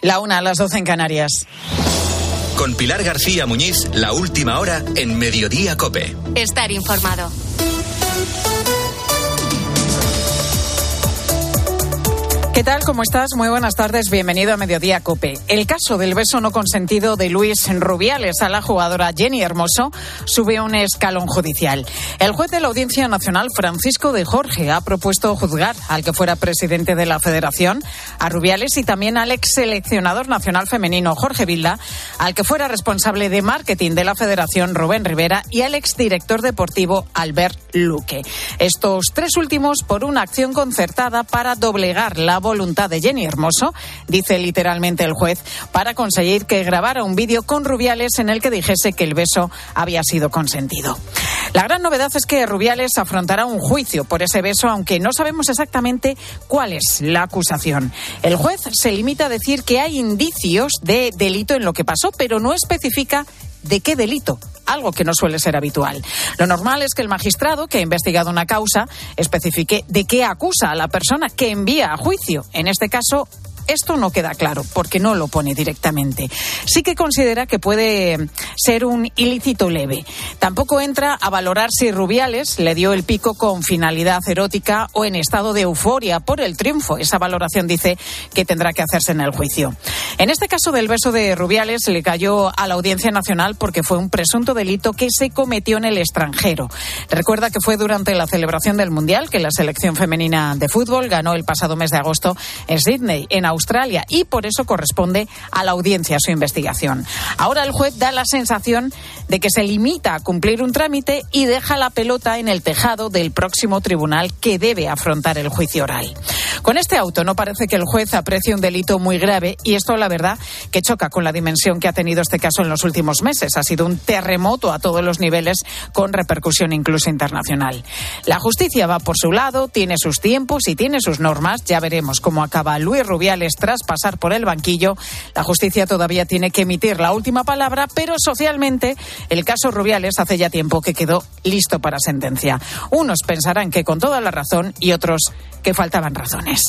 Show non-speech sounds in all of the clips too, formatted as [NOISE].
La una a las doce en Canarias. Con Pilar García Muñiz, la última hora en Mediodía Cope. Estar informado. ¿Qué tal? ¿Cómo estás? Muy buenas tardes. Bienvenido a Mediodía Cope. El caso del beso no consentido de Luis Rubiales a la jugadora Jenny Hermoso sube un escalón judicial. El juez de la Audiencia Nacional, Francisco de Jorge, ha propuesto juzgar al que fuera presidente de la Federación, a Rubiales y también al ex seleccionador nacional femenino, Jorge Vilda, al que fuera responsable de marketing de la Federación, Rubén Rivera, y al ex director deportivo, Albert Luque. Estos tres últimos por una acción concertada para doblegar la voluntad de Jenny Hermoso, dice literalmente el juez, para conseguir que grabara un vídeo con Rubiales en el que dijese que el beso había sido consentido. La gran novedad es que Rubiales afrontará un juicio por ese beso, aunque no sabemos exactamente cuál es la acusación. El juez se limita a decir que hay indicios de delito en lo que pasó, pero no especifica de qué delito algo que no suele ser habitual. Lo normal es que el magistrado que ha investigado una causa especifique de qué acusa a la persona que envía a juicio. En este caso, esto no queda claro porque no lo pone directamente. Sí que considera que puede ser un ilícito leve. Tampoco entra a valorar si Rubiales le dio el pico con finalidad erótica o en estado de euforia por el triunfo. Esa valoración dice que tendrá que hacerse en el juicio. En este caso del beso de Rubiales le cayó a la Audiencia Nacional porque fue un presunto delito que se cometió en el extranjero. Recuerda que fue durante la celebración del Mundial que la selección femenina de fútbol ganó el pasado mes de agosto en Sydney, en Australia, y por eso corresponde a la audiencia su investigación. Ahora el juez da la sensación de que se limita a cumplir un trámite y deja la pelota en el tejado del próximo tribunal que debe afrontar el juicio oral. Con este auto no parece que el juez aprecie un delito muy grave y esto la verdad que choca con la dimensión que ha tenido este caso en los últimos meses. Ha sido un terremoto a todos los niveles con repercusión incluso internacional. La justicia va por su lado, tiene sus tiempos y tiene sus normas. Ya veremos cómo acaba Luis Rubiales tras pasar por el banquillo. La justicia todavía tiene que emitir la última palabra, pero socialmente el caso Rubiales hace ya tiempo que quedó listo para sentencia. Unos pensarán que con toda la razón y otros que faltaban razones.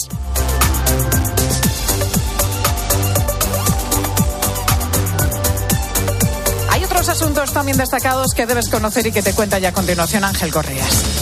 Hay otros asuntos también destacados que debes conocer y que te cuenta ya a continuación Ángel Correas.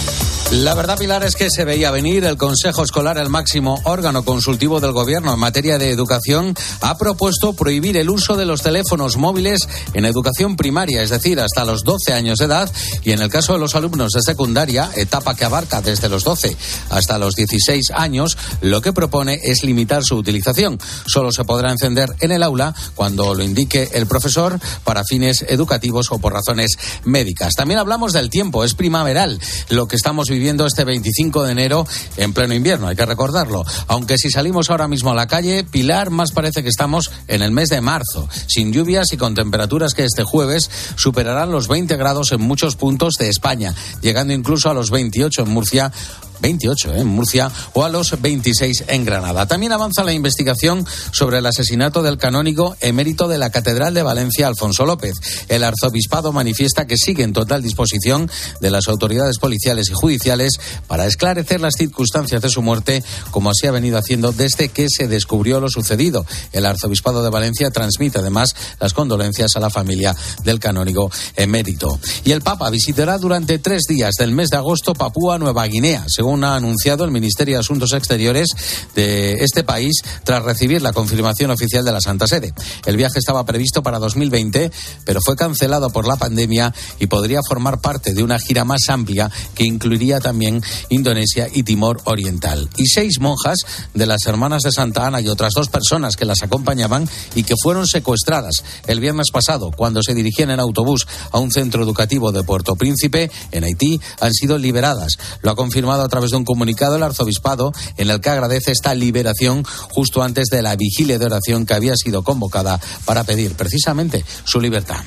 La verdad, Pilar, es que se veía venir. El Consejo Escolar, el máximo órgano consultivo del Gobierno en materia de educación, ha propuesto prohibir el uso de los teléfonos móviles en educación primaria, es decir, hasta los 12 años de edad, y en el caso de los alumnos de secundaria, etapa que abarca desde los 12 hasta los 16 años, lo que propone es limitar su utilización. Solo se podrá encender en el aula cuando lo indique el profesor para fines educativos o por razones médicas. También hablamos del tiempo, es primaveral lo que estamos viviendo viviendo este 25 de enero en pleno invierno, hay que recordarlo. Aunque si salimos ahora mismo a la calle, Pilar, más parece que estamos en el mes de marzo, sin lluvias y con temperaturas que este jueves superarán los 20 grados en muchos puntos de España, llegando incluso a los 28 en Murcia 28 ¿eh? en Murcia o a los 26 en Granada. También avanza la investigación sobre el asesinato del canónigo emérito de la Catedral de Valencia, Alfonso López. El arzobispado manifiesta que sigue en total disposición de las autoridades policiales y judiciales para esclarecer las circunstancias de su muerte, como así ha venido haciendo desde que se descubrió lo sucedido. El arzobispado de Valencia transmite además las condolencias a la familia del canónigo emérito. Y el Papa visitará durante tres días del mes de agosto Papúa Nueva Guinea, según ha anunciado el Ministerio de Asuntos Exteriores de este país tras recibir la confirmación oficial de la Santa Sede. El viaje estaba previsto para 2020, pero fue cancelado por la pandemia y podría formar parte de una gira más amplia que incluiría también Indonesia y Timor Oriental. Y seis monjas de las Hermanas de Santa Ana y otras dos personas que las acompañaban y que fueron secuestradas el viernes pasado cuando se dirigían en autobús a un centro educativo de Puerto Príncipe, en Haití, han sido liberadas. Lo ha confirmado a través de un comunicado el arzobispado en el que agradece esta liberación justo antes de la vigilia de oración que había sido convocada para pedir precisamente su libertad.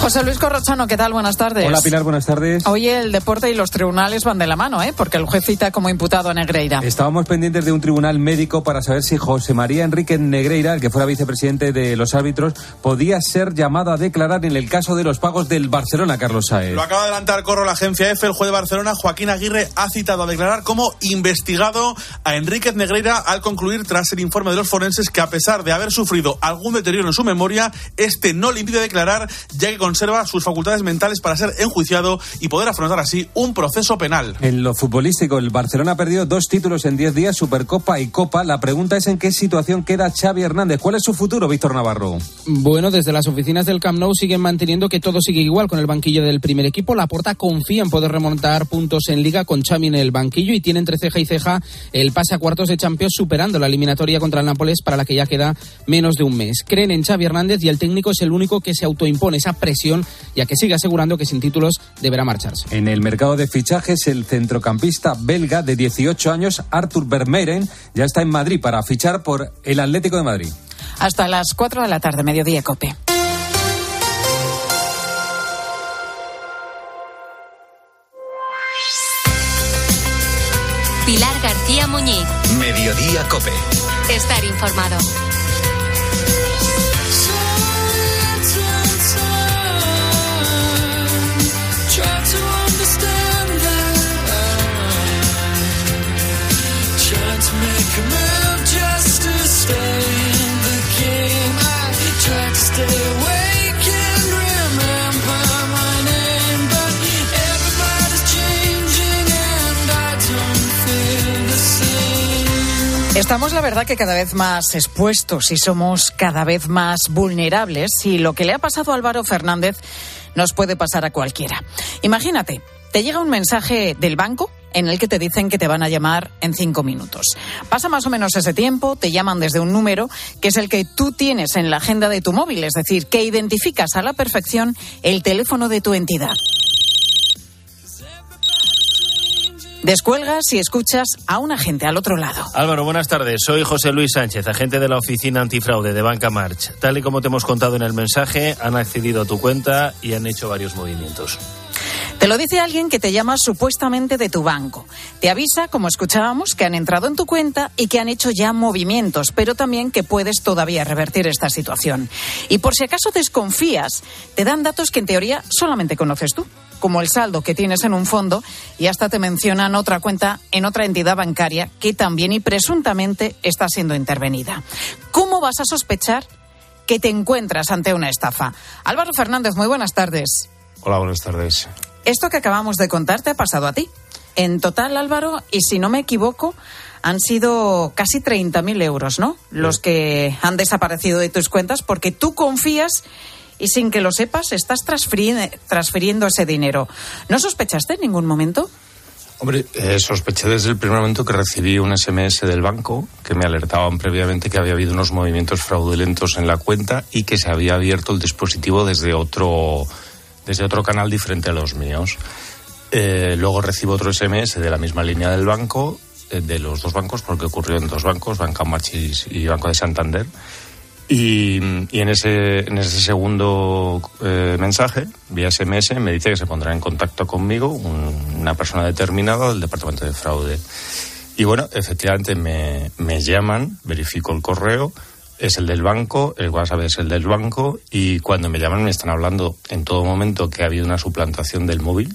José Luis Corrochano, ¿qué tal? Buenas tardes. Hola Pilar, buenas tardes. Hoy el deporte y los tribunales van de la mano, ¿eh? Porque el juez cita como imputado a Negreira. Estábamos pendientes de un tribunal médico para saber si José María Enrique Negreira, el que fuera vicepresidente de los árbitros, podía ser llamado a declarar en el caso de los pagos del Barcelona, Carlos Saez. Lo acaba de adelantar Corro la agencia F. El juez de Barcelona, Joaquín Aguirre, ha citado a declarar como investigado a Enrique Negreira al concluir tras el informe de los forenses que a pesar de haber sufrido algún deterioro en su memoria, este no le impide declarar ya que conserva sus facultades mentales para ser enjuiciado y poder afrontar así un proceso penal. En lo futbolístico, el Barcelona ha perdido dos títulos en diez días, Supercopa y Copa. La pregunta es en qué situación queda Xavi Hernández. ¿Cuál es su futuro, Víctor Navarro? Bueno, desde las oficinas del Camp Nou siguen manteniendo que todo sigue igual con el banquillo del primer equipo. La Porta confía en poder remontar puntos en Liga con Xavi en el banquillo y tiene entre ceja y ceja el pase a cuartos de Champions superando la eliminatoria contra el Nápoles para la que ya queda menos de un mes. Creen en Xavi Hernández y el técnico es el único que se autoimpone esa presión ya que sigue asegurando que sin títulos deberá marcharse. En el mercado de fichajes, el centrocampista belga de 18 años, Arthur Vermeeren, ya está en Madrid para fichar por el Atlético de Madrid. Hasta las 4 de la tarde, mediodía, Cope. Pilar García Muñiz. Mediodía Cope. Estar informado. Estamos, la verdad, que cada vez más expuestos y somos cada vez más vulnerables. Y lo que le ha pasado a Álvaro Fernández nos puede pasar a cualquiera. Imagínate, te llega un mensaje del banco en el que te dicen que te van a llamar en cinco minutos. Pasa más o menos ese tiempo, te llaman desde un número que es el que tú tienes en la agenda de tu móvil, es decir, que identificas a la perfección el teléfono de tu entidad. Descuelgas y escuchas a un agente al otro lado. Álvaro, buenas tardes. Soy José Luis Sánchez, agente de la Oficina Antifraude de Banca March. Tal y como te hemos contado en el mensaje, han accedido a tu cuenta y han hecho varios movimientos. Te lo dice alguien que te llama supuestamente de tu banco. Te avisa, como escuchábamos, que han entrado en tu cuenta y que han hecho ya movimientos, pero también que puedes todavía revertir esta situación. Y por si acaso desconfías, te dan datos que en teoría solamente conoces tú como el saldo que tienes en un fondo y hasta te mencionan otra cuenta en otra entidad bancaria que también y presuntamente está siendo intervenida. ¿Cómo vas a sospechar que te encuentras ante una estafa? Álvaro Fernández, muy buenas tardes. Hola, buenas tardes. Esto que acabamos de contar te ha pasado a ti. En total, Álvaro, y si no me equivoco, han sido casi 30.000 euros, ¿no? Los que han desaparecido de tus cuentas porque tú confías y sin que lo sepas estás transfiriendo, ese dinero. ¿No sospechaste en ningún momento? Hombre, eh, sospeché desde el primer momento que recibí un SMS del banco que me alertaban previamente que había habido unos movimientos fraudulentos en la cuenta y que se había abierto el dispositivo desde otro, desde otro canal diferente a los míos. Eh, luego recibo otro SMS de la misma línea del banco, eh, de los dos bancos, porque ocurrió en dos bancos, Banca Marchis y Banco de Santander. Y, en, ese, en ese segundo eh, mensaje, vía SMS, me dice que se pondrá en contacto conmigo una persona determinada del departamento de fraude. Y bueno, efectivamente me, me llaman, verifico el correo, es el del banco, el WhatsApp es el del banco, y cuando me llaman me están hablando en todo momento que ha habido una suplantación del móvil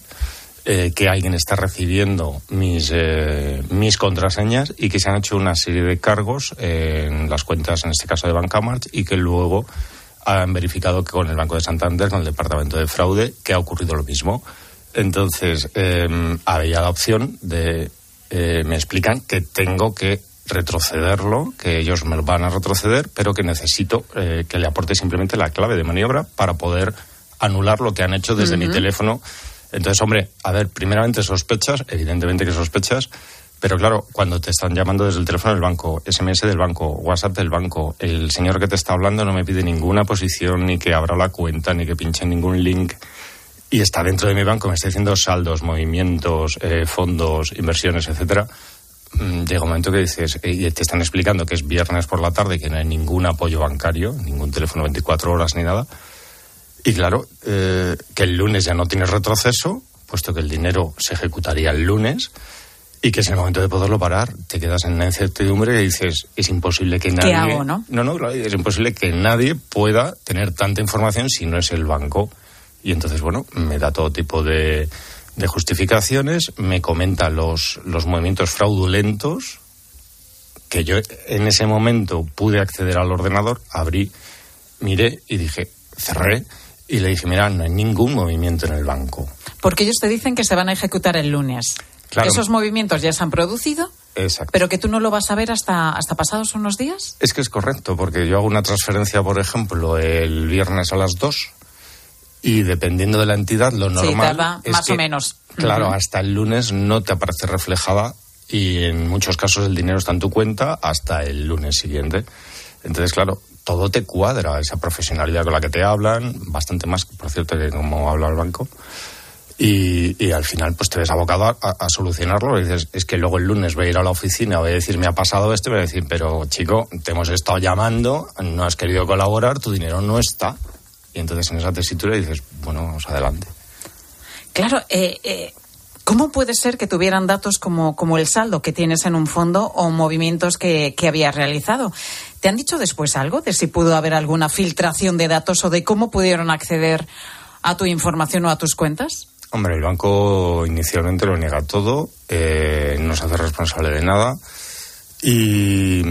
eh, que alguien está recibiendo mis, eh, mis contraseñas y que se han hecho una serie de cargos en las cuentas, en este caso de Bancamart, y que luego han verificado que con el Banco de Santander, con el Departamento de Fraude, que ha ocurrido lo mismo. Entonces, eh, había la opción de, eh, me explican que tengo que retrocederlo, que ellos me lo van a retroceder, pero que necesito que le aporte simplemente la clave de maniobra para poder anular lo que han hecho desde mi teléfono entonces, hombre, a ver, primeramente sospechas, evidentemente que sospechas, pero claro, cuando te están llamando desde el teléfono del banco, SMS del banco, WhatsApp del banco, el señor que te está hablando no me pide ninguna posición, ni que abra la cuenta, ni que pinche ningún link, y está dentro de mi banco, me está diciendo saldos, movimientos, eh, fondos, inversiones, etcétera. Mm, llega un momento que dices, y te están explicando que es viernes por la tarde, que no hay ningún apoyo bancario, ningún teléfono 24 horas ni nada Y claro, eh, que el lunes ya no tienes retroceso, puesto que el dinero se ejecutaría el lunes y que es el momento de poderlo parar. Te quedas en la incertidumbre y dices, es imposible que nadie... ¿Qué hago, no? No, no, es imposible que nadie pueda tener tanta información si no es el banco. Y entonces, bueno, me da todo tipo de, de justificaciones, me comenta los, los movimientos fraudulentos, que yo en ese momento pude acceder al ordenador, abrí, miré y dije, cerré, y le dije, mira, no hay ningún movimiento en el banco. Porque ellos te dicen que se van a ejecutar el lunes. Claro. Esos movimientos ya se han producido, Exacto. pero que tú no lo vas a ver hasta, hasta pasados unos días. Es que es correcto, porque yo hago una transferencia, por ejemplo, el viernes a las 2 y dependiendo de la entidad, lo Sí, normal tarda es más que, o menos. Claro, hasta el lunes no te aparece reflejada y en muchos casos el dinero está en tu cuenta hasta el lunes siguiente. Entonces, claro, todo te cuadra, esa profesionalidad con la que te hablan, bastante más, por cierto, que como habla el banco. Y, al final, pues te ves abocado a, solucionarlo. Dices, es que luego el lunes voy a ir a la oficina, voy a decir, me ha pasado esto, y voy a decir, pero chico, te hemos estado llamando, no has querido colaborar, tu dinero no está. Y entonces en esa tesitura dices, bueno, vamos adelante. Claro, eh, eh, ¿cómo puede ser que tuvieran datos como, como el saldo que tienes en un fondo o movimientos que, que habías realizado? ¿Te han dicho después algo de si pudo haber alguna filtración de datos o de cómo pudieron acceder a tu información o a tus cuentas? Hombre, el banco inicialmente lo niega todo, eh, no se hace responsable de nada y,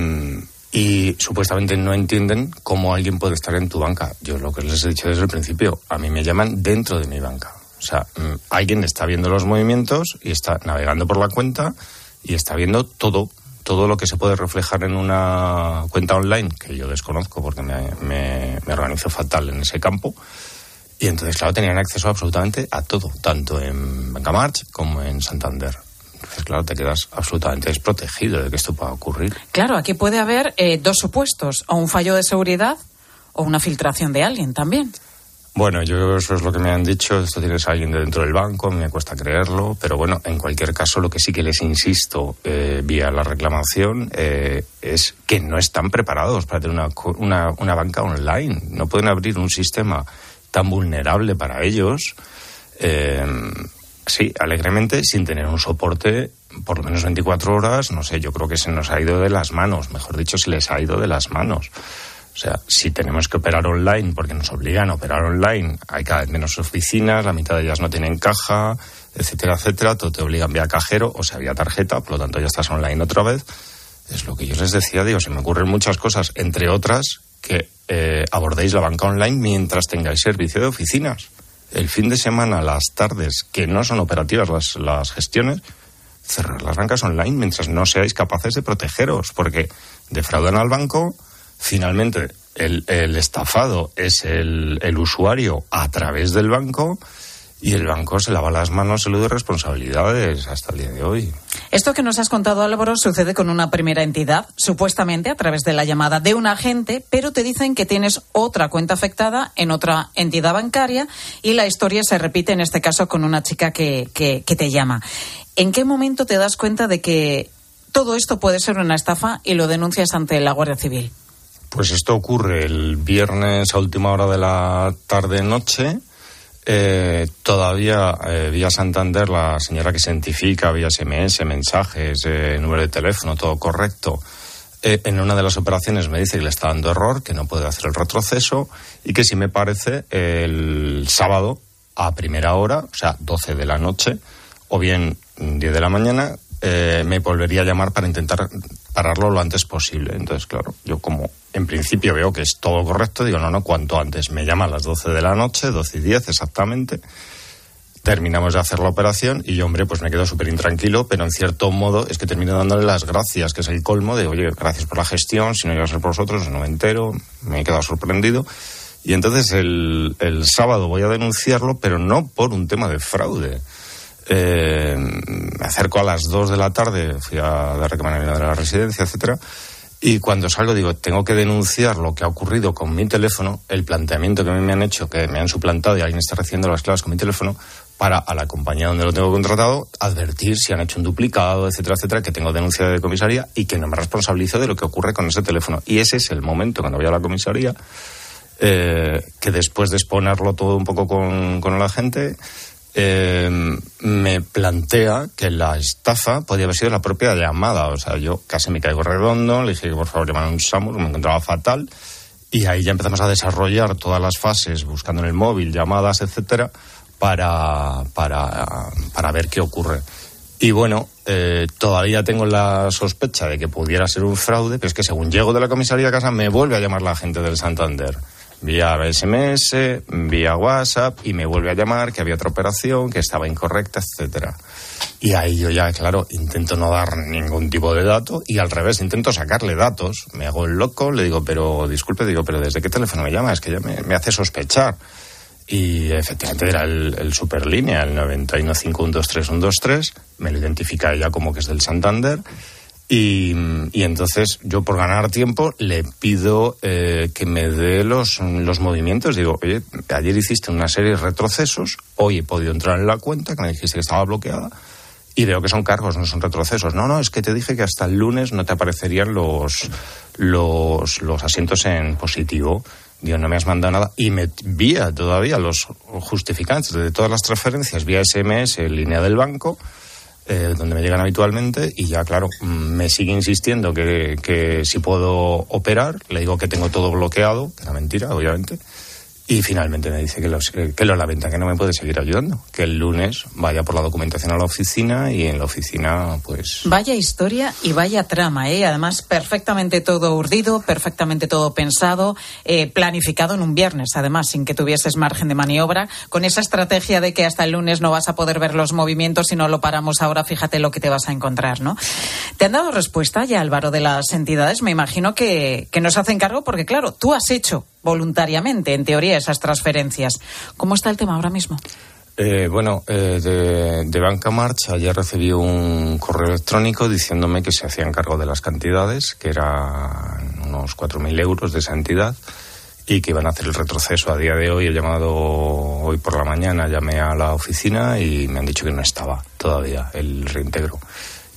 y supuestamente no entienden cómo alguien puede estar en tu banca. Yo lo que les he dicho desde el principio, a mí me llaman dentro de mi banca. O sea, mm, alguien está viendo los movimientos y está navegando por la cuenta y está viendo todo, todo lo que se puede reflejar en una cuenta online, que yo desconozco porque me, me, me organizo fatal en ese campo. Y entonces, claro, tenían acceso absolutamente a todo, tanto en Banca March como en Santander. Entonces, claro, te quedas absolutamente desprotegido de que esto pueda ocurrir. Claro, aquí puede haber eh, dos supuestos, o un fallo de seguridad o una filtración de alguien también. Bueno, yo eso es lo que me han dicho. Esto tienes a alguien de dentro del banco, me cuesta creerlo. Pero bueno, en cualquier caso, lo que sí que les insisto eh, vía la reclamación eh, es que no están preparados para tener una, una, una banca online. No pueden abrir un sistema tan vulnerable para ellos. eh, sí, alegremente, sin tener un soporte por lo menos 24 horas. No sé, yo creo que se nos ha ido de las manos. Mejor dicho, se les ha ido de las manos. O sea, si tenemos que operar online, porque nos obligan a operar online, hay cada vez menos oficinas, la mitad de ellas no tienen caja, etcétera, etcétera, todo te obligan vía cajero, o sea, vía tarjeta, por lo tanto ya estás online otra vez. Es lo que yo les decía, digo, se me ocurren muchas cosas, entre otras, que eh, abordéis la banca online mientras tengáis servicio de oficinas. El fin de semana, las tardes, que no son operativas las, las gestiones, cerrar las bancas online mientras no seáis capaces de protegeros, porque defraudan al banco, finalmente el, estafado es el, usuario a través del banco y el banco se lava las manos, se lo de responsabilidades hasta el día de hoy. Esto que nos has contado, Álvaro, sucede con una primera entidad, supuestamente a través de la llamada de un agente, pero te dicen que tienes otra cuenta afectada en otra entidad bancaria y la historia se repite en este caso con una chica que te llama. ¿En qué momento te das cuenta de que todo esto puede ser una estafa y lo denuncias ante la Guardia Civil? Pues esto ocurre el viernes a última hora de la tarde-noche. Eh, todavía eh, vía Santander la señora que se identifica vía SMS, mensajes, eh, número de teléfono, todo correcto. Eh, en una de las operaciones me dice que le está dando error, que no puede hacer el retroceso y que si me parece el sábado a primera hora, o sea, 12 de la noche, o bien 10 de la mañana, eh, me volvería a llamar para intentar pararlo lo antes posible. Entonces, claro, yo como en principio veo que es todo correcto, digo, no, no, cuanto antes. Me llama a las 12 de la noche, 12 y 10 exactamente. Terminamos de hacer la operación y yo, hombre, pues me quedo súper intranquilo, pero en cierto modo es que termino dándole las gracias, que es el colmo de, oye, gracias por la gestión, si no iba a ser por vosotros, no me entero, me he quedado sorprendido. Y entonces el, el sábado voy a denunciarlo, pero no por un tema de fraude. Eh, me acerco a las 2 de la tarde, fui a dar reclamación de la residencia, etcétera, y cuando salgo digo, tengo que denunciar lo que ha ocurrido con mi teléfono, el planteamiento que me han hecho, que me han suplantado y alguien está recibiendo las claves con mi teléfono, para a la compañía donde lo tengo contratado advertir si han hecho un duplicado, etcétera, etcétera, que tengo denuncia de comisaría y que no me responsabilizo de lo que ocurre con ese teléfono. Y ese es el momento cuando voy a la comisaría eh, que después de exponerlo todo un poco con la gente, eh, me plantea que la estafa podía haber sido la propia llamada. O sea, yo casi me caigo redondo, le dije que por favor llamaran un SAMUR, me encontraba fatal. Y ahí ya empezamos a desarrollar todas las fases, buscando en el móvil, llamadas, etcétera, para, para, para ver qué ocurre. Y bueno, eh, todavía tengo la sospecha de que pudiera ser un fraude, pero es que según llego de la comisaría a casa me vuelve a llamar la gente del Santander vía SMS, vía WhatsApp y me vuelve a llamar que había otra operación, que estaba incorrecta, etcétera. Y ahí yo ya, claro, intento no dar ningún tipo de dato y al revés, intento sacarle datos. Me hago el loco, le digo, pero disculpe, digo, pero ¿desde qué teléfono me llama? Es que ya me, hace sospechar. Y efectivamente era el, el Superlínea, el 915123123. Me lo identifica ella como que es del Santander. Y, entonces yo por ganar tiempo le pido eh, que me dé los, los movimientos. Digo, oye, ayer hiciste una serie de retrocesos, hoy he podido entrar en la cuenta, que me dijiste que estaba bloqueada, y veo que son cargos, no son retrocesos. No, no, es que te dije que hasta el lunes no te aparecerían los, los, los asientos en positivo. Digo, no me has mandado nada. Y me envía todavía los justificantes de todas las transferencias vía SMS, línea del banco eh, donde me llegan habitualmente y ya, claro, mm, me sigue insistiendo que, que si puedo operar, le digo que tengo todo bloqueado, que era mentira, obviamente, y finalmente me dice que lo, que lo lamenta, que no me puede seguir ayudando, que el lunes vaya por la documentación a la oficina y en la oficina, pues. Vaya historia y vaya trama, ¿eh? Además, perfectamente todo urdido, perfectamente todo pensado, eh, planificado en un viernes, además, sin que tuvieses margen de maniobra, con esa estrategia de que hasta el lunes no vas a poder ver los movimientos si no lo paramos ahora, fíjate lo que te vas a encontrar, ¿no? ¿Te han dado respuesta ya, Álvaro, de las entidades? Me imagino que, que nos hacen cargo porque, claro, tú has hecho voluntariamente, en teoría, esas transferencias. ¿Cómo está el tema ahora mismo? Eh, bueno, eh, de, de, Banca March ayer recibí un correo electrónico diciéndome que se hacían cargo de las cantidades, que eran unos 4.000 euros de esa entidad y que iban a hacer el retroceso a día de hoy. He llamado hoy por la mañana, llamé a la oficina y me han dicho que no estaba todavía el reintegro.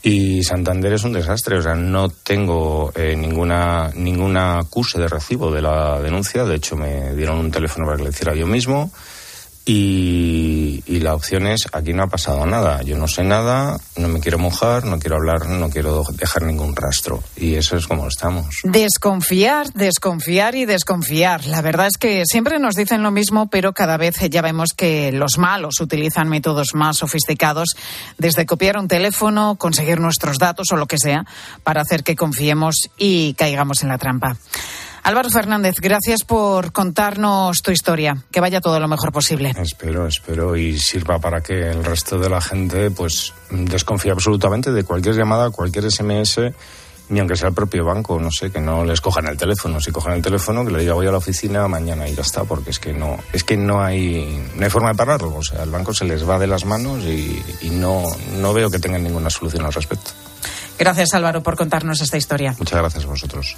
Y Santander es un desastre, o sea, no tengo eh, ninguna ninguna acuse de recibo de la denuncia, de hecho me dieron un teléfono para que le hiciera yo mismo y, la opción es, aquí no ha pasado nada, yo no sé nada, no me quiero mojar, no quiero hablar, no quiero dejar ningún rastro. Y eso es como estamos. Desconfiar, desconfiar y desconfiar. La verdad es que siempre nos dicen lo mismo, pero cada vez ya vemos que los malos utilizan métodos más sofisticados, desde copiar un teléfono, conseguir nuestros datos o lo que sea, para hacer que confiemos y caigamos en la trampa. Álvaro Fernández, gracias por contarnos tu historia. Que vaya todo lo mejor posible. Espero, espero y sirva para que el resto de la gente pues desconfíe absolutamente de cualquier llamada, cualquier SMS ni aunque sea el propio banco, no sé, que no les cojan el teléfono. Si cojan el teléfono, que le diga voy a la oficina mañana y ya está, porque es que no, es que no hay, no hay forma de pararlo. O sea, el banco se les va de las manos y, y no, no veo que tengan ninguna solución al respecto. Gracias Álvaro por contarnos esta historia. Muchas gracias a vosotros.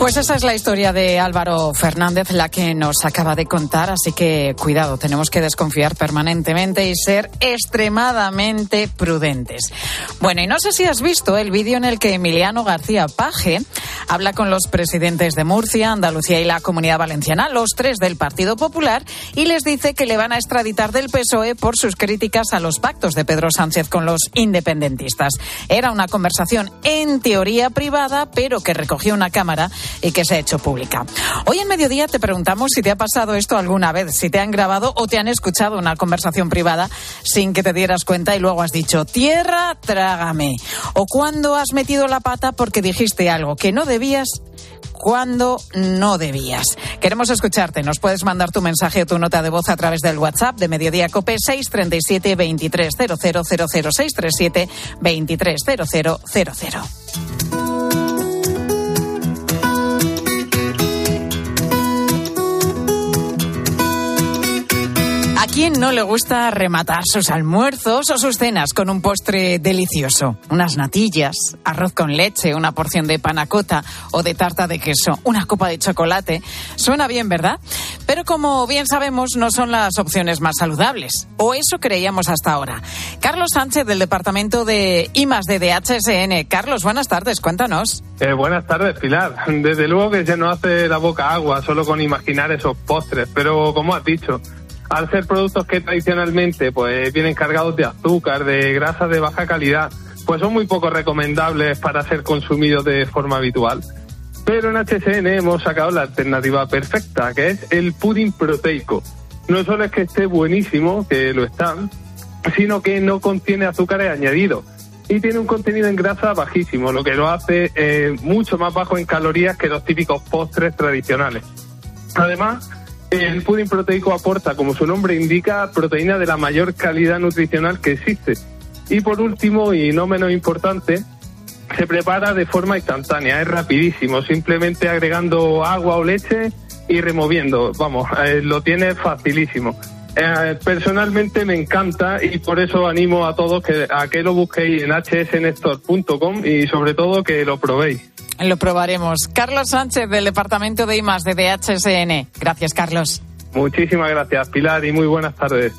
Pues esa es la historia de Álvaro Fernández, la que nos acaba de contar, así que cuidado, tenemos que desconfiar permanentemente y ser extremadamente prudentes. Bueno, y no sé si has visto el vídeo en el que Emiliano García Paje habla con los presidentes de Murcia, Andalucía y la Comunidad Valenciana, los tres del Partido Popular, y les dice que le van a extraditar del PSOE por sus críticas a los pactos de Pedro Sánchez con los independentistas. Era una conversación en teoría privada, pero que recogió una cámara y que se ha hecho pública. Hoy en mediodía te preguntamos si te ha pasado esto alguna vez, si te han grabado o te han escuchado una conversación privada sin que te dieras cuenta y luego has dicho, tierra, trágame. O cuando has metido la pata porque dijiste algo que no debías cuando no debías. Queremos escucharte. Nos puedes mandar tu mensaje o tu nota de voz a través del WhatsApp de Mediodía Cope 637 2300 637 230000. Quién no le gusta rematar sus almuerzos o sus cenas con un postre delicioso? Unas natillas, arroz con leche, una porción de panacota o de tarta de queso, una copa de chocolate. Suena bien, ¿verdad? Pero como bien sabemos, no son las opciones más saludables. O eso creíamos hasta ahora. Carlos Sánchez, del Departamento de IMAS de DHSN. Carlos, buenas tardes, cuéntanos. Eh, buenas tardes, Pilar. Desde luego que se nos hace la boca agua solo con imaginar esos postres, pero como has dicho, al ser productos que tradicionalmente pues vienen cargados de azúcar, de grasa de baja calidad, pues son muy poco recomendables para ser consumidos de forma habitual. Pero en HSN hemos sacado la alternativa perfecta, que es el pudding proteico. No solo es que esté buenísimo, que lo está, sino que no contiene azúcares añadidos y tiene un contenido en grasa bajísimo, lo que lo hace eh, mucho más bajo en calorías que los típicos postres tradicionales. Además, el pudding proteico aporta, como su nombre indica, proteína de la mayor calidad nutricional que existe. Y por último, y no menos importante, se prepara de forma instantánea, es rapidísimo, simplemente agregando agua o leche y removiendo. Vamos, eh, lo tiene facilísimo. Eh, personalmente me encanta y por eso animo a todos que, a que lo busquéis en hsnestor.com y sobre todo que lo probéis. Lo probaremos. Carlos Sánchez, del Departamento de IMAS de DHSN. Gracias, Carlos. Muchísimas gracias, Pilar, y muy buenas tardes.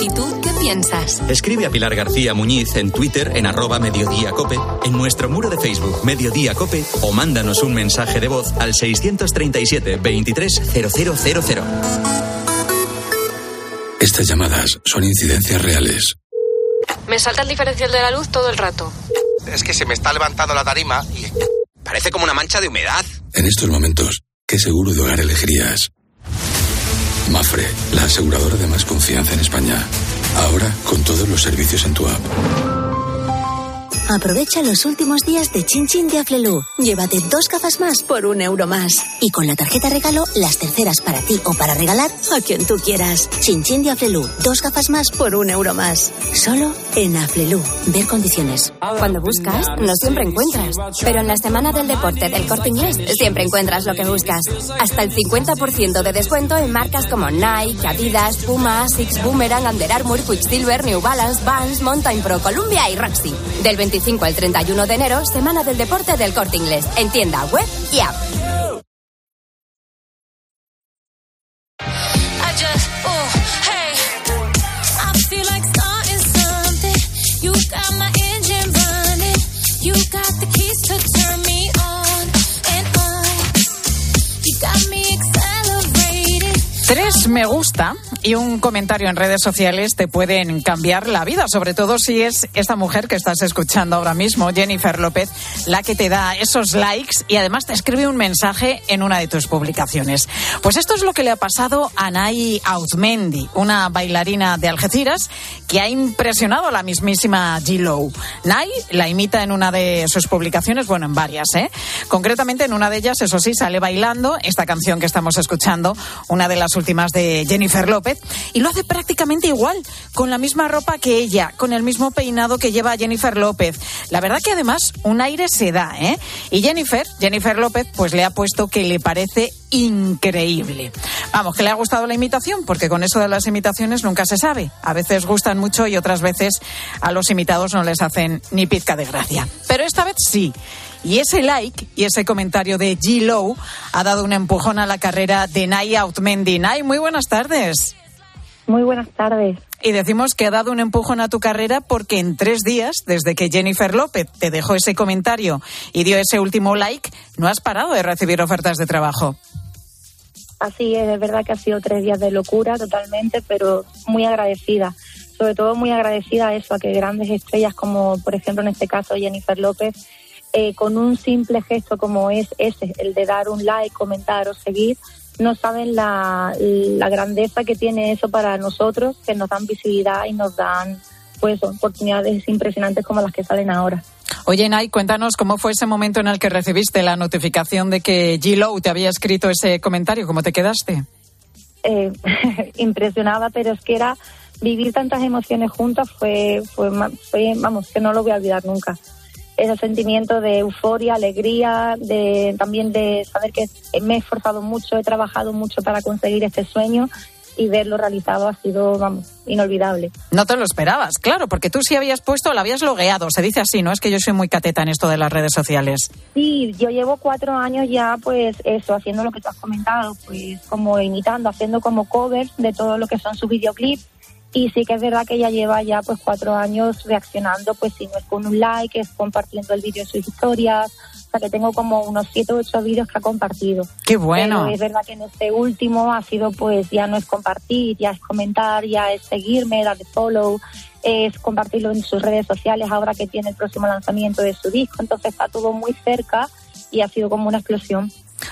¿Y tú qué piensas? Escribe a Pilar García Muñiz en Twitter en arroba mediodíacope, en nuestro muro de Facebook Mediodía Cope o mándanos un mensaje de voz al 637 230000. Estas llamadas son incidencias reales. Me salta el diferencial de la luz todo el rato. Es que se me está levantando la tarima y parece como una mancha de humedad. En estos momentos, ¿qué seguro de hogar elegirías? Mafre, la aseguradora de más confianza en España. Ahora con todos los servicios en tu app. Aprovecha los últimos días de Chin Chin de Aflelu. Llévate dos gafas más por un euro más. Y con la tarjeta regalo, las terceras para ti o para regalar a quien tú quieras. Chin Chin de Aflelu. Dos gafas más por un euro más. Solo en Aflelu. Ver condiciones. Cuando buscas, no siempre encuentras. Pero en la semana del deporte del corte inglés, siempre encuentras lo que buscas. Hasta el 50% de descuento en marcas como Nike, Adidas, Puma, Six Boomerang, Under Armour, Quicksilver, New Balance, Vans, Mountain Pro, Columbia y Roxy. Del 25 al 31 de enero, Semana del Deporte del Corte Inglés. En tienda web y app. Tres me gusta y un comentario en redes sociales te pueden cambiar la vida, sobre todo si es esta mujer que estás escuchando ahora mismo, Jennifer López, la que te da esos likes y además te escribe un mensaje en una de tus publicaciones. Pues esto es lo que le ha pasado a Nay Auzmendi, una bailarina de Algeciras que ha impresionado a la mismísima G-Low. Nay la imita en una de sus publicaciones, bueno, en varias, ¿eh? Concretamente en una de ellas, eso sí, sale bailando esta canción que estamos escuchando, una de las últimas de Jennifer López, y lo hace prácticamente igual, con la misma ropa que ella, con el mismo peinado que lleva Jennifer López. La verdad que además un aire se da, ¿eh? Y Jennifer, Jennifer López, pues le ha puesto que le parece increíble. Vamos, que le ha gustado la imitación, porque con eso de las imitaciones nunca se sabe. A veces gustan mucho y otras veces a los imitados no les hacen ni pizca de gracia. Pero esta vez sí. Y ese like y ese comentario de G. Low ha dado un empujón a la carrera de Nay Outmendi. Nay, muy buenas tardes. Muy buenas tardes. Y decimos que ha dado un empujón a tu carrera porque en tres días, desde que Jennifer López te dejó ese comentario y dio ese último like, no has parado de recibir ofertas de trabajo. Así es, es verdad que ha sido tres días de locura totalmente, pero muy agradecida. Sobre todo muy agradecida a eso, a que grandes estrellas como, por ejemplo, en este caso Jennifer López, eh, con un simple gesto como es ese, el de dar un like, comentar o seguir, no saben la, la grandeza que tiene eso para nosotros, que nos dan visibilidad y nos dan pues oportunidades impresionantes como las que salen ahora. Oye, Nay, cuéntanos cómo fue ese momento en el que recibiste la notificación de que G. Low te había escrito ese comentario. ¿Cómo te quedaste? Eh, [LAUGHS] impresionada, pero es que era vivir tantas emociones juntas fue, fue, fue, vamos, que no lo voy a olvidar nunca. Ese sentimiento de euforia, alegría, de también de saber que me he esforzado mucho, he trabajado mucho para conseguir este sueño y verlo realizado ha sido, vamos, inolvidable. No te lo esperabas, claro, porque tú sí habías puesto, lo habías logueado, se dice así, ¿no? Es que yo soy muy cateta en esto de las redes sociales. Sí, yo llevo cuatro años ya, pues eso, haciendo lo que tú has comentado, pues como imitando, haciendo como covers de todo lo que son sus videoclips. Y sí que es verdad que ella lleva ya pues cuatro años reaccionando, pues si no es con un like, es compartiendo el vídeo en sus historias. O sea que tengo como unos siete o ocho vídeos que ha compartido. Qué bueno. Pero es verdad que en este último ha sido pues ya no es compartir, ya es comentar, ya es seguirme, darle follow, es compartirlo en sus redes sociales ahora que tiene el próximo lanzamiento de su disco. Entonces está todo muy cerca y ha sido como una explosión.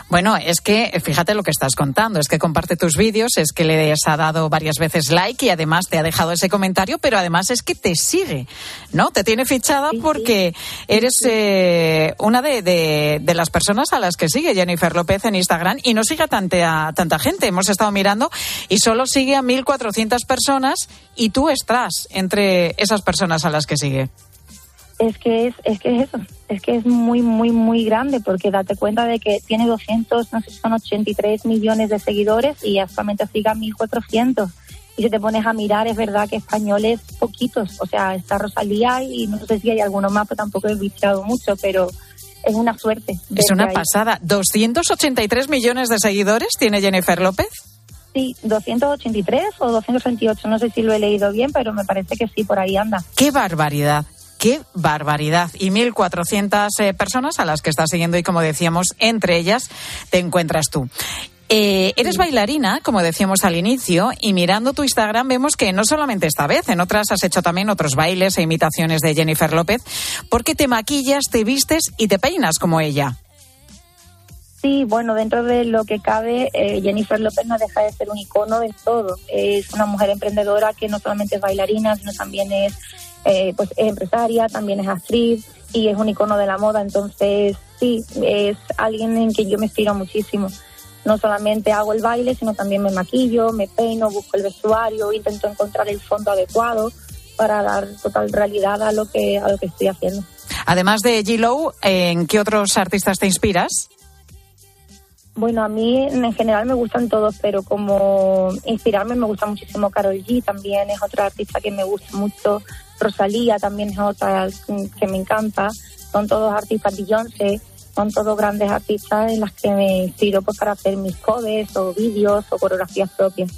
Bueno, es que fíjate lo que estás contando, es que comparte tus vídeos, es que les ha dado varias veces like y además te ha dejado ese comentario, pero además es que te sigue, ¿no? Te tiene fichada porque eres eh, una de, de- de las personas a las que sigue Jennifer López en Instagram y no sigue a tanta, tanta gente. Hemos estado mirando y solo sigue a 1.400 personas y tú estás entre esas personas a las que sigue. Es que es, es que es eso, es que es muy, muy, muy grande porque date cuenta de que tiene 200, no sé si son 83 millones de seguidores y actualmente sigue a 1400. Y si te pones a mirar, es verdad que españoles poquitos, o sea, está Rosalía y no sé si hay alguno más, pero tampoco he visto mucho, pero es una suerte. Es una ahí. pasada. ¿283 millones de seguidores tiene Jennifer López? Sí, 283 o 228, no sé si lo he leído bien, pero me parece que sí, por ahí anda. ¡Qué barbaridad! ¡Qué barbaridad! Y 1.400 eh, personas a las que estás siguiendo y como decíamos, entre ellas te encuentras tú. Eh, eres bailarina, como decíamos al inicio, y mirando tu Instagram vemos que no solamente esta vez, en otras has hecho también otros bailes e imitaciones de Jennifer López, porque te maquillas, te vistes y te peinas como ella. Sí, bueno, dentro de lo que cabe, eh, Jennifer López no deja de ser un icono de todo. Es una mujer emprendedora que no solamente es bailarina, sino también es, eh, pues, es empresaria, también es actriz y es un icono de la moda. Entonces, sí, es alguien en que yo me inspiro muchísimo. No solamente hago el baile, sino también me maquillo, me peino, busco el vestuario, intento encontrar el fondo adecuado para dar total realidad a lo que a lo que estoy haciendo. Además de G-Lo, ¿en qué otros artistas te inspiras? Bueno, a mí en general me gustan todos, pero como inspirarme me gusta muchísimo Carol G, también es otra artista que me gusta mucho, Rosalía también es otra que me encanta, son todos artistas Beyoncé, son todos grandes artistas en las que me inspiro pues para hacer mis covers o vídeos o coreografías propias.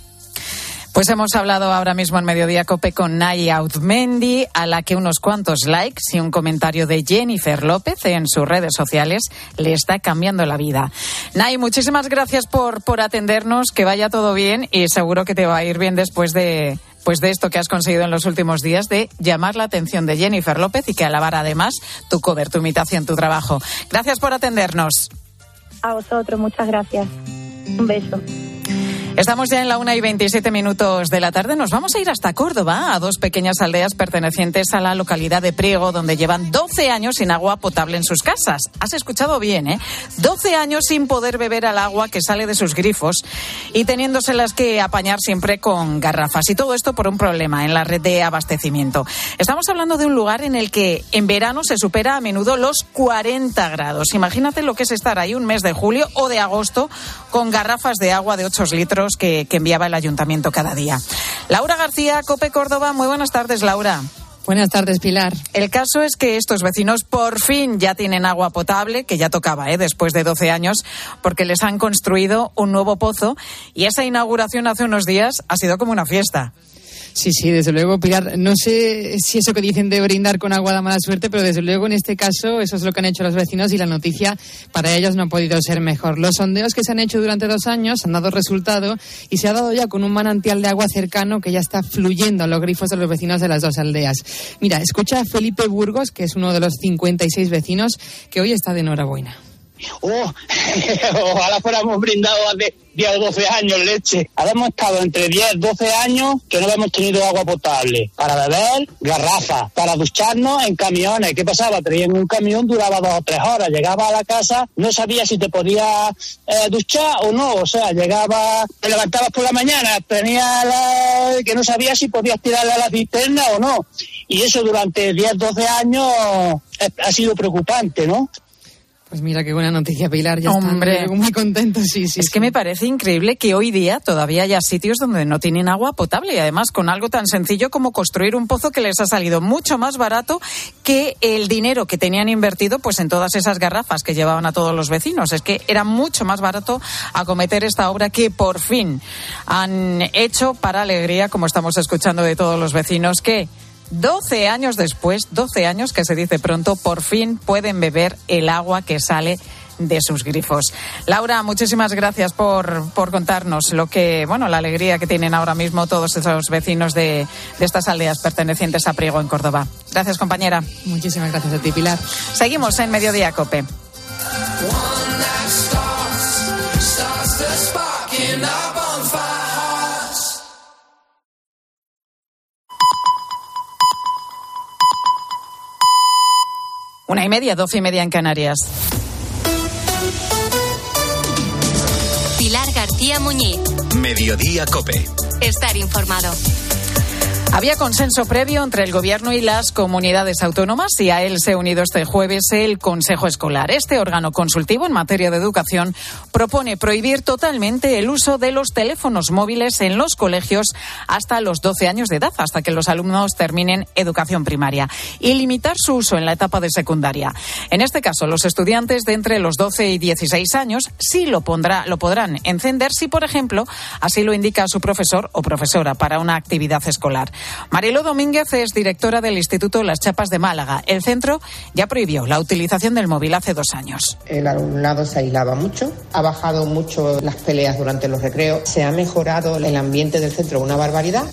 Pues hemos hablado ahora mismo en Mediodía Cope con Naya Auzmendi, a la que unos cuantos likes y un comentario de Jennifer López en sus redes sociales le está cambiando la vida. Nay, muchísimas gracias por, por atendernos, que vaya todo bien y seguro que te va a ir bien después de, pues de esto que has conseguido en los últimos días de llamar la atención de Jennifer López y que alabar además tu cover, tu imitación, tu trabajo. Gracias por atendernos. A vosotros, muchas gracias. Un beso. Estamos ya en la una y 27 minutos de la tarde. Nos vamos a ir hasta Córdoba, a dos pequeñas aldeas pertenecientes a la localidad de Priego, donde llevan 12 años sin agua potable en sus casas. Has escuchado bien, ¿eh? 12 años sin poder beber al agua que sale de sus grifos y teniéndoselas que apañar siempre con garrafas. Y todo esto por un problema en la red de abastecimiento. Estamos hablando de un lugar en el que en verano se supera a menudo los 40 grados. Imagínate lo que es estar ahí un mes de julio o de agosto con garrafas de agua de 8 litros que, que enviaba el ayuntamiento cada día. Laura García, Cope Córdoba. Muy buenas tardes, Laura. Buenas tardes, Pilar. El caso es que estos vecinos por fin ya tienen agua potable, que ya tocaba, ¿eh? después de 12 años, porque les han construido un nuevo pozo y esa inauguración hace unos días ha sido como una fiesta. Sí, sí, desde luego, Pilar. No sé si eso que dicen de brindar con agua da mala suerte, pero desde luego en este caso eso es lo que han hecho los vecinos y la noticia para ellos no ha podido ser mejor. Los sondeos que se han hecho durante dos años han dado resultado y se ha dado ya con un manantial de agua cercano que ya está fluyendo a los grifos de los vecinos de las dos aldeas. Mira, escucha a Felipe Burgos, que es uno de los 56 vecinos, que hoy está de enhorabuena. Oh, [LAUGHS] ojalá fuéramos brindado hace 10 o 12 años leche. Ahora hemos estado entre 10 y 12 años que no hemos tenido agua potable. Para beber, garrafas. Para ducharnos, en camiones. ¿Qué pasaba? Traían un camión, duraba dos o tres horas. Llegaba a la casa, no sabía si te podías eh, duchar o no. O sea, llegaba, te levantabas por la mañana, tenía la, que no sabía si podías tirarle a la cisterna o no. Y eso durante 10, 12 años eh, ha sido preocupante, ¿no? Pues mira qué buena noticia, Pilar. Ya Hombre. están muy contentos, sí, sí. Es que me parece increíble que hoy día todavía haya sitios donde no tienen agua potable y además con algo tan sencillo como construir un pozo que les ha salido mucho más barato que el dinero que tenían invertido pues en todas esas garrafas que llevaban a todos los vecinos. Es que era mucho más barato acometer esta obra que por fin han hecho para alegría, como estamos escuchando de todos los vecinos, que 12 años después, 12 años que se dice pronto, por fin pueden beber el agua que sale de sus grifos. Laura, muchísimas gracias por, por contarnos lo que, bueno, la alegría que tienen ahora mismo todos esos vecinos de, de estas aldeas pertenecientes a Priego en Córdoba. Gracias, compañera. Muchísimas gracias a ti, Pilar. Seguimos en Mediodía Cope. Una y media, doce y media en Canarias. Pilar García Muñiz. Mediodía Cope. Estar informado. Había consenso previo entre el Gobierno y las comunidades autónomas y a él se ha unido este jueves el Consejo Escolar. Este órgano consultivo en materia de educación propone prohibir totalmente el uso de los teléfonos móviles en los colegios hasta los 12 años de edad, hasta que los alumnos terminen educación primaria, y limitar su uso en la etapa de secundaria. En este caso, los estudiantes de entre los 12 y 16 años sí lo, pondrá, lo podrán encender si, por ejemplo, así lo indica su profesor o profesora para una actividad escolar. Marilo Domínguez es directora del Instituto Las Chapas de Málaga. El centro ya prohibió la utilización del móvil hace dos años. El alumnado se aislaba mucho, ha bajado mucho las peleas durante los recreos, se ha mejorado el ambiente del centro una barbaridad.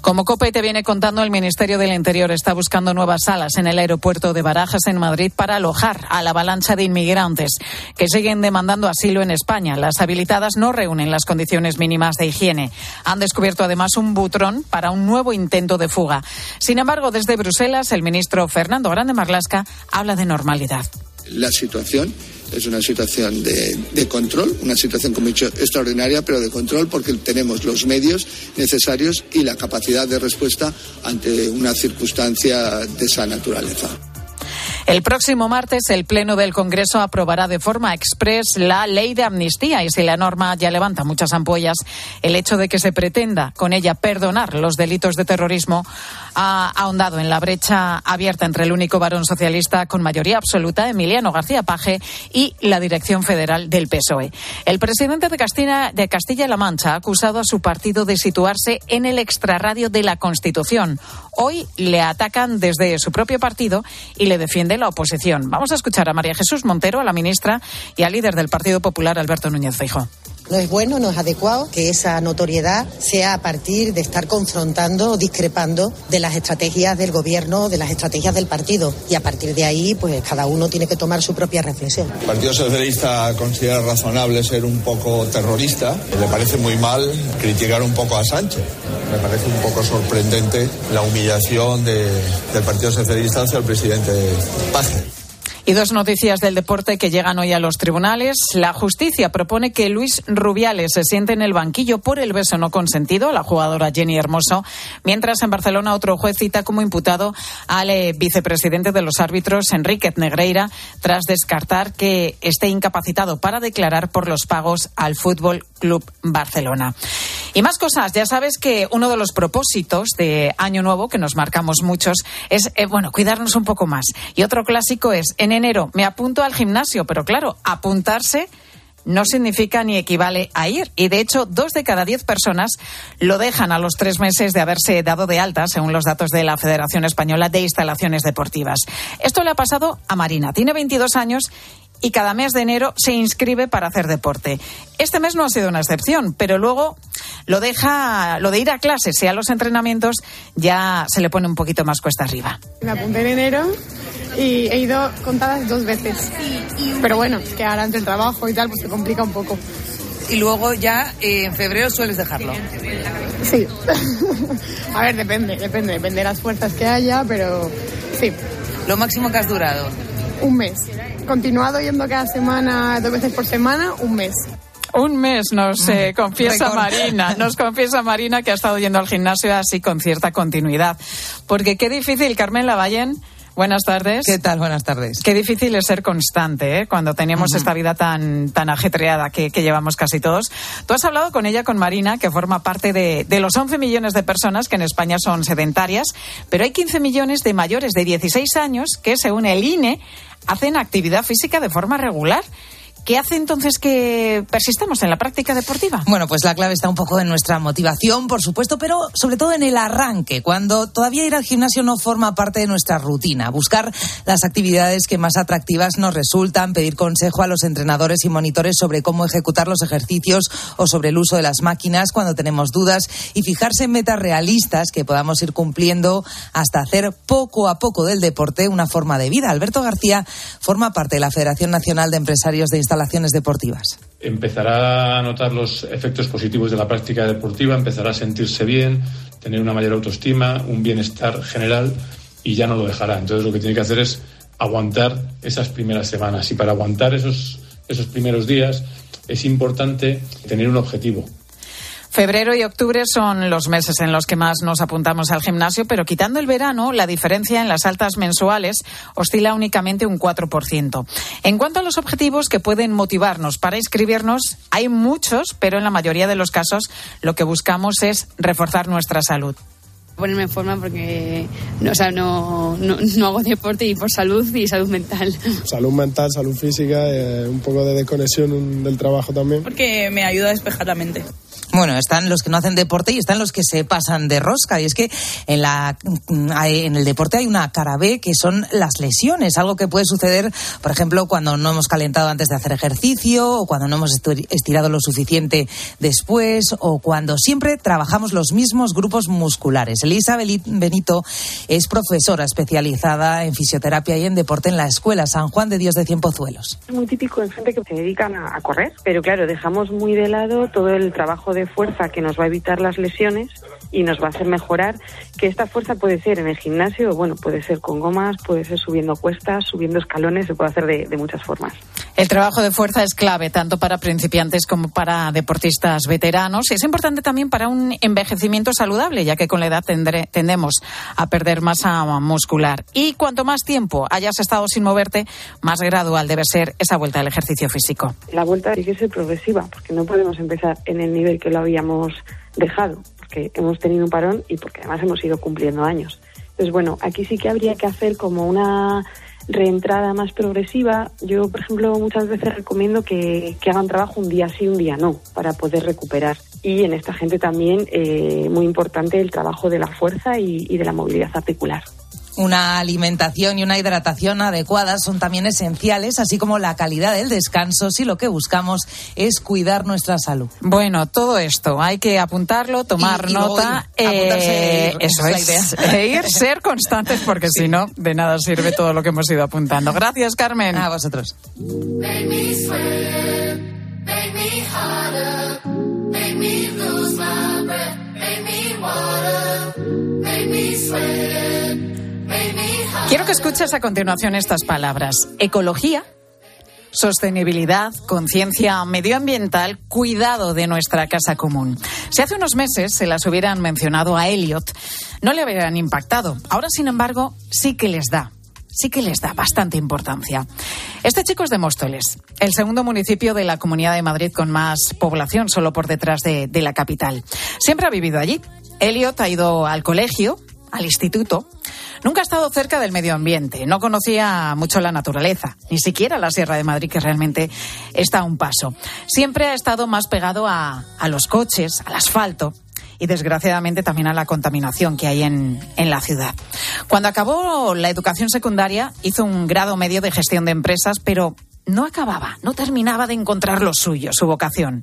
Como COPE te viene contando, el Ministerio del Interior está buscando nuevas salas en el aeropuerto de Barajas, en Madrid, para alojar a la avalancha de inmigrantes que siguen demandando asilo en España. Las habilitadas no reúnen las condiciones mínimas de higiene. Han descubierto además un butrón para un nuevo intento de fuga. Sin embargo, desde Bruselas, el ministro Fernando Grande Marlasca habla de normalidad. La situación es una situación de, de, control, una situación, como he dicho, extraordinaria, pero de control porque tenemos los medios necesarios y la capacidad de respuesta ante una circunstancia de esa naturaleza. El próximo martes el Pleno del Congreso aprobará de forma express la ley de amnistía y si la norma ya levanta muchas ampollas, el hecho de que se pretenda con ella perdonar los delitos de terrorismo ha ahondado en la brecha abierta entre el único varón socialista con mayoría absoluta, Emiliano García Paje, y la dirección federal del PSOE. El presidente de Castilla, de Castilla-La Mancha ha acusado a su partido de situarse en el extrarradio de la Constitución. Hoy le atacan desde su propio partido y le la oposición. Vamos a escuchar a María Jesús Montero, a la ministra, y al líder del Partido Popular, Alberto Núñez Feijóo. No es bueno, no es adecuado que esa notoriedad sea a partir de estar confrontando o discrepando de las estrategias del gobierno, de las estrategias del partido. Y a partir de ahí, pues cada uno tiene que tomar su propia reflexión. El Partido Socialista considera razonable ser un poco terrorista. Le parece muy mal criticar un poco a Sánchez. Me parece un poco sorprendente la humillación de, del Partido Socialista hacia el presidente Paje. Y dos noticias del deporte que llegan hoy a los tribunales. La justicia propone que Luis Rubiales se siente en el banquillo por el beso no consentido a la jugadora Jenny Hermoso, mientras en Barcelona otro juez cita como imputado al eh, vicepresidente de los árbitros, Enrique Negreira, tras descartar que esté incapacitado para declarar por los pagos al Fútbol Club Barcelona. Y más cosas. Ya sabes que uno de los propósitos de Año Nuevo que nos marcamos muchos es, eh, bueno, cuidarnos un poco más. Y otro clásico es, en enero me apunto al gimnasio, pero claro, apuntarse no significa ni equivale a ir. Y de hecho, dos de cada diez personas lo dejan a los tres meses de haberse dado de alta, según los datos de la Federación Española de Instalaciones Deportivas. Esto le ha pasado a Marina. Tiene 22 años y cada mes de enero se inscribe para hacer deporte. Este mes no ha sido una excepción, pero luego lo deja, lo de ir a clases y a los entrenamientos ya se le pone un poquito más cuesta arriba. Me apunté en enero y he ido contadas dos veces. Pero bueno, que ahora entre el trabajo y tal, pues se complica un poco. Y luego ya eh, en febrero sueles dejarlo. Sí. [LAUGHS] a ver, depende, depende, depende de las fuerzas que haya, pero sí. Lo máximo que has durado. Un mes. Continuado yendo cada semana, dos veces por semana, un mes. Un mes nos eh, confiesa Récord. Marina, nos confiesa Marina que ha estado yendo al gimnasio así con cierta continuidad. Porque qué difícil, Carmen Lavallén, buenas tardes. ¿Qué tal? Buenas tardes. Qué difícil es ser constante ¿eh? cuando tenemos esta vida tan, tan ajetreada que, que, llevamos casi todos. Tú has hablado con ella, con Marina, que forma parte de, de los 11 millones de personas que en España son sedentarias, pero hay 15 millones de mayores de 16 años que, según el INE, hacen actividad física de forma regular. ¿Qué hace entonces que persistamos en la práctica deportiva? Bueno, pues la clave está un poco en nuestra motivación, por supuesto, pero sobre todo en el arranque, cuando todavía ir al gimnasio no forma parte de nuestra rutina. Buscar las actividades que más atractivas nos resultan, pedir consejo a los entrenadores y monitores sobre cómo ejecutar los ejercicios o sobre el uso de las máquinas cuando tenemos dudas y fijarse en metas realistas que podamos ir cumpliendo hasta hacer poco a poco del deporte una forma de vida. Alberto García forma parte de la Federación Nacional de Empresarios de Instalaciones instalaciones deportivas. Empezará a notar los efectos positivos de la práctica deportiva, empezará a sentirse bien, tener una mayor autoestima, un bienestar general y ya no lo dejará. Entonces lo que tiene que hacer es aguantar esas primeras semanas y para aguantar esos, esos primeros días es importante tener un objetivo. Febrero y octubre son los meses en los que más nos apuntamos al gimnasio, pero quitando el verano, la diferencia en las altas mensuales oscila únicamente un 4%. En cuanto a los objetivos que pueden motivarnos para inscribirnos, hay muchos, pero en la mayoría de los casos lo que buscamos es reforzar nuestra salud ponerme en forma porque no, o sea, no, no, no, hago deporte y por salud y salud mental. Salud mental, salud física, eh, un poco de desconexión del trabajo también. Porque me ayuda a despejar la mente. Bueno, están los que no hacen deporte y están los que se pasan de rosca. Y es que en, la, en el deporte hay una cara B que son las lesiones, algo que puede suceder, por ejemplo, cuando no hemos calentado antes de hacer ejercicio o cuando no hemos estirado lo suficiente después o cuando siempre trabajamos los mismos grupos musculares. Elisa Benito es profesora especializada en fisioterapia y en deporte en la Escuela San Juan de Dios de Cienpozuelos. Es muy típico en gente que se dedican a correr, pero claro, dejamos muy de lado todo el trabajo de fuerza que nos va a evitar las lesiones y nos va a hacer mejorar, que esta fuerza puede ser en el gimnasio, bueno, puede ser con gomas, puede ser subiendo cuestas, subiendo escalones, se puede hacer de, de muchas formas. El trabajo de fuerza es clave tanto para principiantes como para deportistas veteranos. Es importante también para un envejecimiento saludable, ya que con la edad tendré, tendemos a perder masa muscular. Y cuanto más tiempo hayas estado sin moverte, más gradual debe ser esa vuelta al ejercicio físico. La vuelta tiene que ser progresiva, porque no podemos empezar en el nivel que lo habíamos dejado, porque hemos tenido un parón y porque además hemos ido cumpliendo años. Entonces, bueno, aquí sí que habría que hacer como una reentrada más progresiva. Yo, por ejemplo, muchas veces recomiendo que, hagan trabajo un día sí, un día no, para poder recuperar. Y en esta gente también, eh, muy importante el trabajo de la fuerza y de la movilidad articular. Una alimentación y una hidratación adecuadas son también esenciales, así como la calidad del descanso si lo que buscamos es cuidar nuestra salud. Bueno, todo esto hay que apuntarlo, tomar Y- y luego nota. e ir, eso es. es la idea. [LAUGHS] E ir, ser constantes, porque si no, de nada sirve todo lo que hemos ido apuntando. Gracias, Carmen. A vosotros. Make me sweat, Quiero que escuches a continuación estas palabras. Ecología, sostenibilidad, conciencia medioambiental, cuidado de nuestra casa común. Si hace unos meses se las hubieran mencionado a Elliot, no le habrían impactado. Ahora, sin embargo, sí que les da. Sí que les da bastante importancia. Este chico es de Móstoles, el segundo municipio de la Comunidad de Madrid con más población, solo por detrás de, de la capital. Siempre ha vivido allí. Elliot ha ido al colegio, al instituto. Nunca ha estado cerca del medio ambiente, no conocía mucho la naturaleza, ni siquiera la Sierra de Madrid, que realmente está a un paso. Siempre ha estado más pegado a, los coches, al asfalto y desgraciadamente también a la contaminación que hay en la ciudad. Cuando acabó la educación secundaria, hizo un grado medio de gestión de empresas, pero no acababa, no terminaba de encontrar lo suyo, su vocación.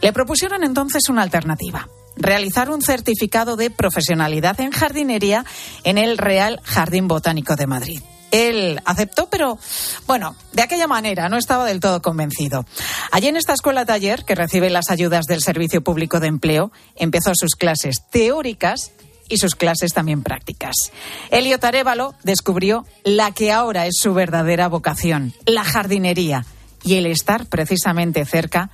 Le propusieron entonces una alternativa realizar un certificado de profesionalidad en jardinería en el Real Jardín Botánico de Madrid. Él aceptó, pero bueno, de aquella manera no estaba del todo convencido. Allí en esta escuela taller, que recibe las ayudas del Servicio Público de Empleo, empezó sus clases teóricas y sus clases también prácticas. Elliot Arevalo descubrió la que ahora es su verdadera vocación, la jardinería y el estar precisamente cerca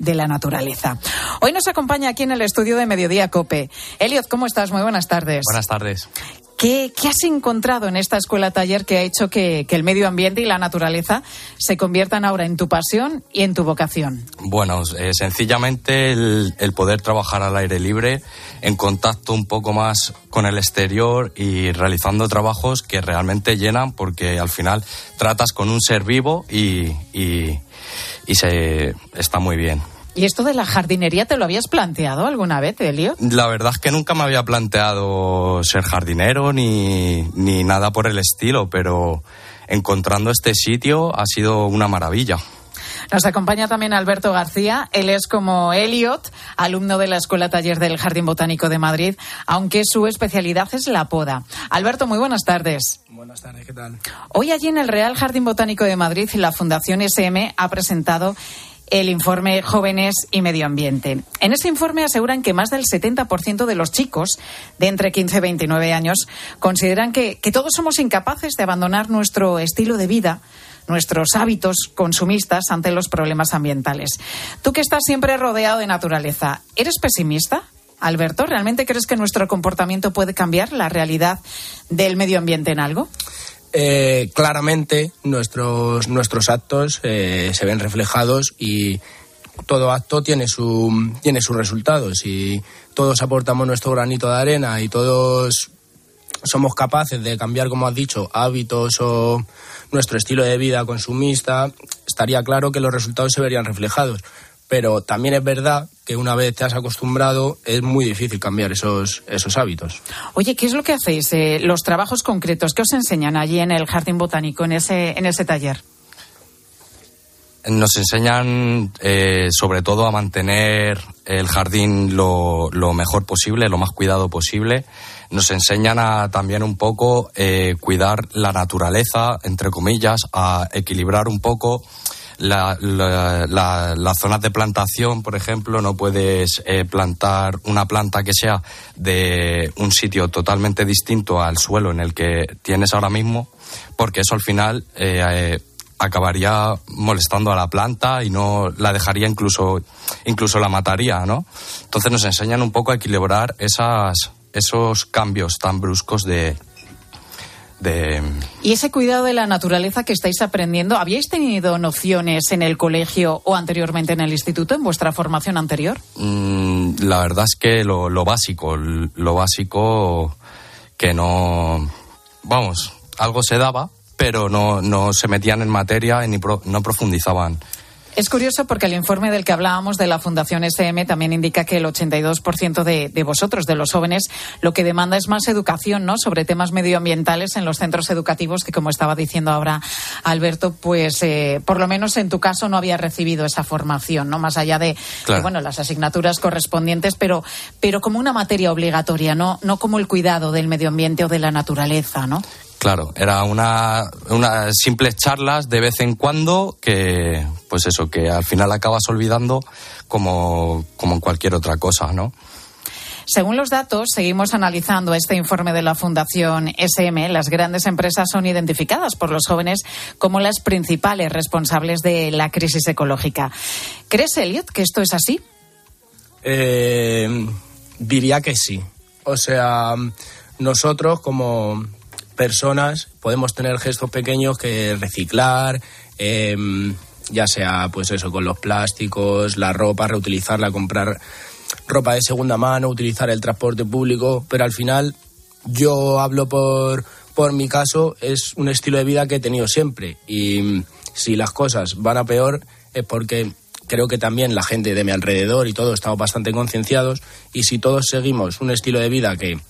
de la naturaleza. Hoy nos acompaña aquí en el estudio de Mediodía Cope. Elliot, ¿cómo estás? Muy buenas tardes. Buenas tardes. ¿Qué, qué has encontrado en esta escuela taller que ha hecho que, que el medio ambiente y la naturaleza se conviertan ahora en tu pasión y en tu vocación? Bueno, eh, sencillamente el, el poder trabajar al aire libre, en contacto un poco más con el exterior y realizando trabajos que realmente llenan porque al final tratas con un ser vivo y, y, y se está muy bien. ¿Y esto de la jardinería te lo habías planteado alguna vez, Elio? La verdad es que nunca me había planteado ser jardinero ni, ni nada por el estilo, pero encontrando este sitio ha sido una maravilla. Nos acompaña también Alberto García. Él es como Elliot, alumno de la Escuela Taller del Jardín Botánico de Madrid, aunque su especialidad es la poda. Alberto, muy buenas tardes. Buenas tardes, ¿qué tal? Hoy allí en el Real Jardín Botánico de Madrid, la Fundación SM ha presentado el informe Jóvenes y Medio Ambiente. En ese informe aseguran que más del 70% de los chicos de entre 15 y 29 años consideran que, que todos somos incapaces de abandonar nuestro estilo de vida nuestros hábitos consumistas ante los problemas ambientales. Tú que estás siempre rodeado de naturaleza, ¿eres pesimista? Alberto, ¿realmente crees que nuestro comportamiento puede cambiar la realidad del medio ambiente en algo? Eh, claramente nuestros, nuestros actos eh, se ven reflejados y todo acto tiene, su, tiene sus resultados. Si todos aportamos nuestro granito de arena y todos somos capaces de cambiar, como has dicho, hábitos o nuestro estilo de vida consumista, estaría claro que los resultados se verían reflejados. Pero también es verdad que una vez te has acostumbrado es muy difícil cambiar esos, esos hábitos. Oye, ¿qué es lo que hacéis? Eh, los trabajos concretos que os enseñan allí en el Jardín Botánico, en ese, en ese taller. Nos enseñan eh, sobre todo a mantener el jardín lo, mejor posible, lo más cuidado posible. Nos enseñan a también un poco eh, cuidar la naturaleza, entre comillas, a equilibrar un poco la, la, la, las zonas de plantación, por ejemplo, no puedes eh, plantar una planta que sea de un sitio totalmente distinto al suelo en el que tienes ahora mismo, porque eso al final eh, acabaría molestando a la planta y no la dejaría incluso incluso la mataría, ¿no? Entonces nos enseñan un poco a equilibrar esas esos cambios tan bruscos de, de... Y ese cuidado de la naturaleza que estáis aprendiendo, ¿habíais tenido nociones en el colegio o anteriormente en el instituto, en vuestra formación anterior? Mm, la verdad es que lo, lo, básico, lo básico que no... Vamos, algo se daba, pero no, no se metían en materia ni pro, no profundizaban. Es curioso porque el informe del que hablábamos de la Fundación SM también indica que el 82% de, de, vosotros, de los jóvenes, lo que demanda es más educación, ¿no? Sobre temas medioambientales en los centros educativos, que como estaba diciendo ahora Alberto, pues eh, por lo menos en tu caso no había recibido esa formación, ¿no? Más allá de, claro. de bueno, las asignaturas correspondientes, pero, pero como una materia obligatoria, ¿no? No como el cuidado del medio ambiente o de la naturaleza, ¿no? Claro, era una, unas simples charlas de vez en cuando que, pues eso, que al final acabas olvidando como, como en cualquier otra cosa, ¿no? Según los datos, seguimos analizando este informe de la Fundación SM. Las grandes empresas son identificadas por los jóvenes como las principales responsables de la crisis ecológica. ¿Crees, Elliot, que esto es así? Eh, diría que sí. O sea, nosotros como personas podemos tener gestos pequeños que reciclar, eh, ya sea pues eso con los plásticos, la ropa, reutilizarla, comprar ropa de segunda mano, utilizar el transporte público, pero al final yo hablo por, por mi caso, es un estilo de vida que he tenido siempre. Y si las cosas van a peor es porque creo que también la gente de mi alrededor y todo estamos bastante concienciados y si todos seguimos un estilo de vida que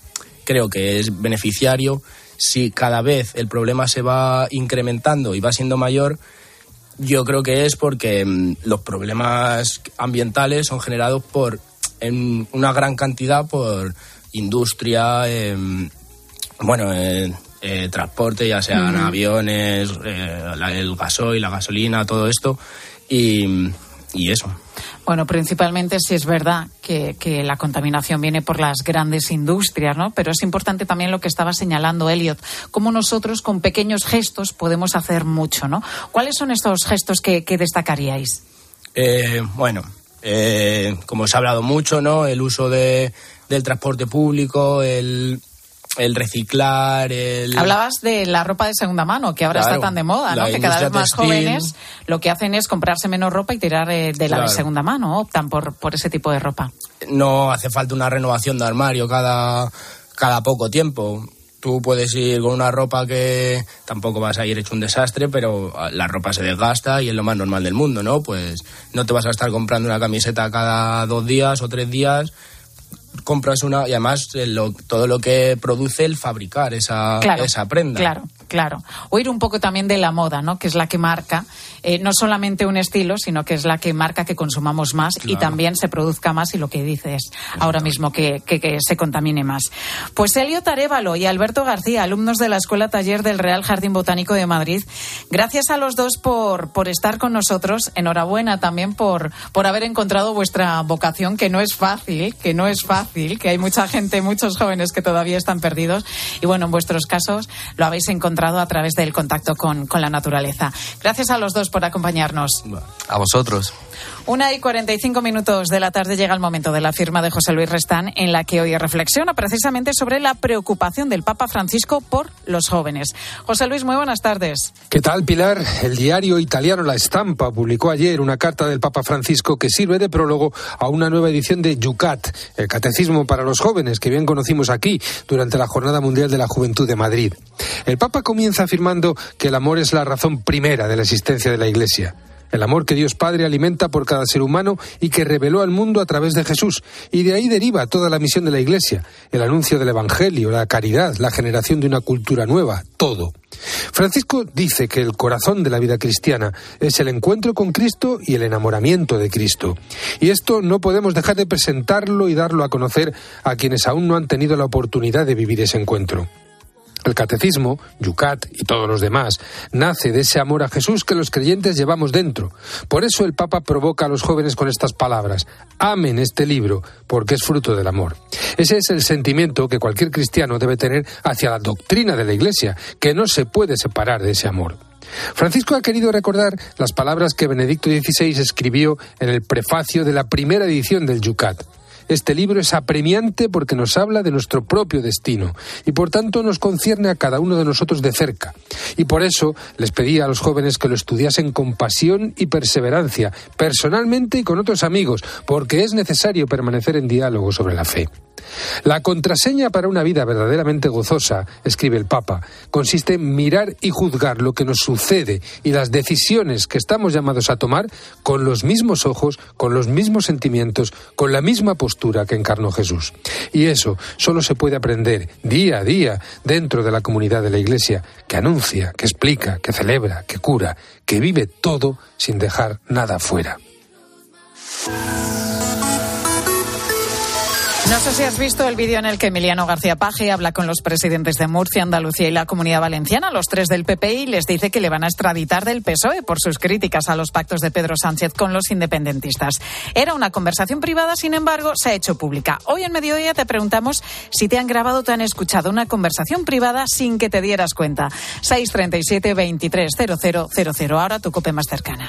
creo que es beneficiario, si cada vez el problema se va incrementando y va siendo mayor, yo creo que es porque mm, los problemas ambientales son generados por en una gran cantidad por industria, eh, bueno, eh, eh, transporte, ya sean uh -huh. aviones, la, el gasoil, la gasolina, todo esto, y, y eso. Bueno, principalmente si es verdad que, que, la contaminación viene por las grandes industrias, ¿no? Pero es importante también lo que estaba señalando Elliot, cómo nosotros con pequeños gestos podemos hacer mucho, ¿no? ¿Cuáles son estos gestos que, que destacaríais? Eh, bueno, eh, como se ha hablado mucho, ¿no? El uso de, del transporte público, el el reciclar, el... Hablabas de la ropa de segunda mano, que ahora Claro, está tan de moda, ¿no? Que cada vez más textil. jóvenes lo que hacen es comprarse menos ropa y tirar eh, de la de segunda mano, optan por, por ese tipo de ropa. no hace falta una renovación de armario cada, cada poco tiempo. Tú puedes ir con una ropa que tampoco vas a ir hecho un desastre, pero ah, la ropa se desgasta y es lo más normal del mundo, ¿no? Pues no te vas a estar comprando una camiseta cada dos días o tres días. Compras una y además eh, lo- todo lo que produce el fabricar esa, Claro, esa prenda. Claro, claro. Oír un poco también de la moda, ¿no? Que es la que marca eh, no solamente un estilo, sino que es la que marca que consumamos más y también se produzca más y lo que dices ahora mismo que, que- que se contamine más. Pues Elio Tarévalo y Alberto García, alumnos de la Escuela Taller del Real Jardín Botánico de Madrid, gracias a los dos por, por estar con nosotros. Enhorabuena también por, por haber encontrado vuestra vocación, que no es fácil, que no es fácil, que hay mucha gente, muchos jóvenes que todavía están perdidos. Y bueno, en vuestros casos lo habéis encontrado a través del contacto con, con la naturaleza. Gracias a los dos por acompañarnos. A vosotros. Una y 45 minutos de la tarde llega el momento de la firma de José Luis Restán, en la que hoy reflexiona precisamente sobre la preocupación del Papa Francisco por los jóvenes. José Luis, muy buenas tardes. ¿Qué tal, Pilar? El diario italiano La Estampa publicó ayer una carta del Papa Francisco que sirve de prólogo a una nueva edición de Yucat, el Catecismo para los Jóvenes, que bien conocimos aquí durante la Jornada Mundial de la Juventud de Madrid. El Papa comienza afirmando que el amor es la razón primera de la existencia de la Iglesia. El amor que Dios Padre alimenta por cada ser humano y que reveló al mundo a través de Jesús. Y de ahí deriva toda la misión de la Iglesia, el anuncio del Evangelio, la caridad, la generación de una cultura nueva, todo. Francisco dice que el corazón de la vida cristiana es el encuentro con Cristo y el enamoramiento de Cristo. Y esto no podemos dejar de presentarlo y darlo a conocer a quienes aún no han tenido la oportunidad de vivir ese encuentro. El catecismo, Yucat y todos los demás, nace de ese amor a Jesús que los creyentes llevamos dentro. Por eso el Papa provoca a los jóvenes con estas palabras. Amen este libro, porque es fruto del amor. Ese es el sentimiento que cualquier cristiano debe tener hacia la doctrina de la Iglesia, que no se puede separar de ese amor. Francisco ha querido recordar las palabras que Benedicto XVI escribió en el prefacio de la primera edición del Yucat. Este libro es apremiante porque nos habla de nuestro propio destino y por tanto nos concierne a cada uno de nosotros de cerca. Y por eso les pedí a los jóvenes que lo estudiasen con pasión y perseverancia, personalmente y con otros amigos, porque es necesario permanecer en diálogo sobre la fe. La contraseña para una vida verdaderamente gozosa, escribe el Papa, consiste en mirar y juzgar lo que nos sucede y las decisiones que estamos llamados a tomar con los mismos ojos, con los mismos sentimientos, con la misma postura que encarnó Jesús. Y eso solo se puede aprender día a día dentro de la comunidad de la Iglesia, que anuncia, que explica, que celebra, que cura, que vive todo sin dejar nada fuera. No sé si has visto el vídeo en el que Emiliano García Paje habla con los presidentes de Murcia, Andalucía y la Comunidad Valenciana, los tres del PP, y les dice que le van a extraditar del PSOE por sus críticas a los pactos de Pedro Sánchez con los independentistas. Era una conversación privada, sin embargo, se ha hecho pública. Hoy en Mediodía te preguntamos si te han grabado o te han escuchado una conversación privada sin que te dieras cuenta. 637 230000. Ahora tu cope más cercana.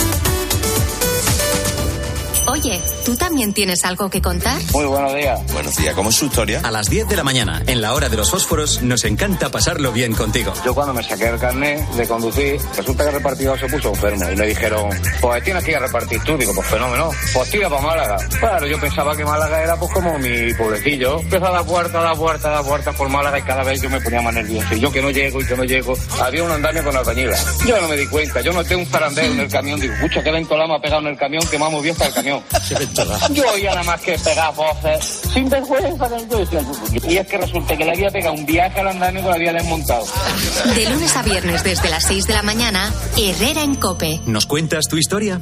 Oye, ¿tú también tienes algo que contar? Muy buenos días. Buenos días, ¿cómo es su historia? A las 10 de la mañana, en la hora de los fósforos, nos encanta pasarlo bien contigo. Yo cuando me saqué el carnet de conducir, resulta que el repartidor se puso enfermo y me dijeron, pues tienes que ir a repartir tú. Digo, pues fenómeno, pues tira para Málaga. Claro, yo pensaba que Málaga era pues como mi pueblecillo. Empezó a dar puerta, a dar puerta, a dar puerta por Málaga y cada vez yo me ponía más nervioso. Y yo que no llego y que no llego, había un andamio con albañila. Yo no me di cuenta, yo noté un zarandeo en el camión. Digo, pucha, qué ventolama ha pegado en el camión que me ha movido hasta el camión. [LAUGHS] Yo oía nada más que pegar voces sin vergüenza Y es que resulta que le había pegado un viaje al andamio que lo había desmontado. De lunes a viernes desde las 6 de la mañana, Herrera en Cope. ¿Nos cuentas tu historia?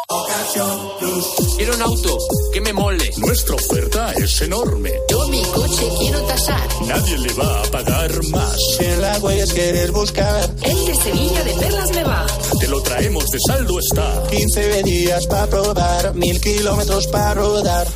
Quiero un auto que me mole. Nuestra oferta es enorme. Yo mi coche quiero tasar. Nadie le va a pagar más. Si en la huellas quieres buscar. El de Sevilla de Perlas me va. Te lo traemos de saldo está. 15 días para probar, mil kilómetros para rodar.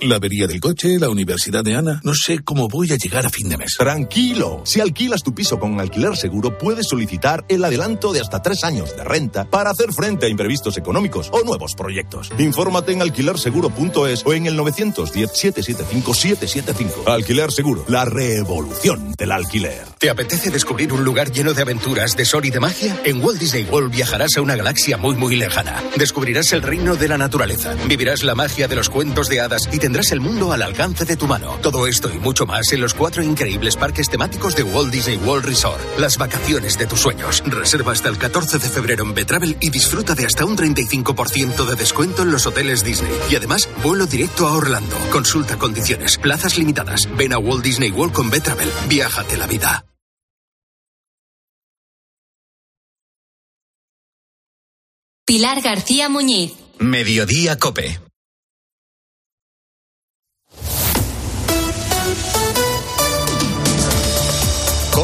La avería del coche, la universidad de Ana. No sé cómo voy a llegar a fin de mes. Tranquilo. Si alquilas tu piso con alquiler seguro, puedes solicitar el adelanto de hasta tres años de renta para hacer frente a imprevistos económicos o nuevos proyectos. Infórmate en alquilerseguro.es o en el 910-775-775. Alquiler Seguro, la revolución del alquiler. ¿Te apetece descubrir un lugar lleno de aventuras, de sol y de magia? En Walt Disney World viajarás a una galaxia muy, muy lejana. Descubrirás el reino de la naturaleza, vivirás la magia de los cuentos de hadas y tendrás el mundo al alcance de tu mano. Todo esto y mucho más en los cuatro increíbles parques temáticos de Walt Disney World Resort. Las vacaciones de tus sueños. Reserva hasta el 14 de febrero en Betravel y disfruta de hasta un 35% de descuento en los hoteles Disney. Y además, vuelo directo a Orlando. Consulta condiciones. Plazas limitadas. Ven a Walt Disney World con Betravel. Viájate la vida. Pilar García Muñiz. Mediodía Cope.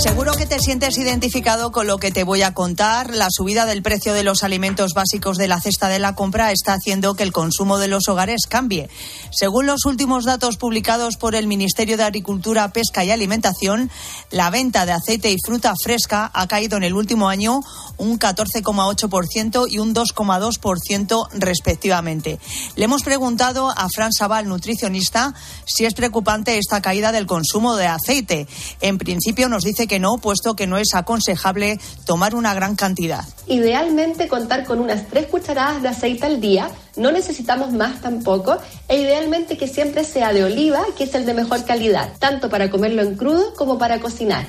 Seguro que te sientes identificado con lo que te voy a contar. La subida del precio de los alimentos básicos de la cesta de la compra está haciendo que el consumo de los hogares cambie. Según los últimos datos publicados por el Ministerio de Agricultura, Pesca y Alimentación, la venta de aceite y fruta fresca ha caído en el último año un 14,8% y un 2,2% respectivamente. Le hemos preguntado a Fran Sabal, nutricionista, si es preocupante esta caída del consumo de aceite. En principio nos dice que no, puesto que no es aconsejable tomar una gran cantidad. Idealmente contar con unas tres cucharadas de aceite al día, no necesitamos más tampoco, e idealmente que siempre sea de oliva, que es el de mejor calidad, tanto para comerlo en crudo como para cocinar.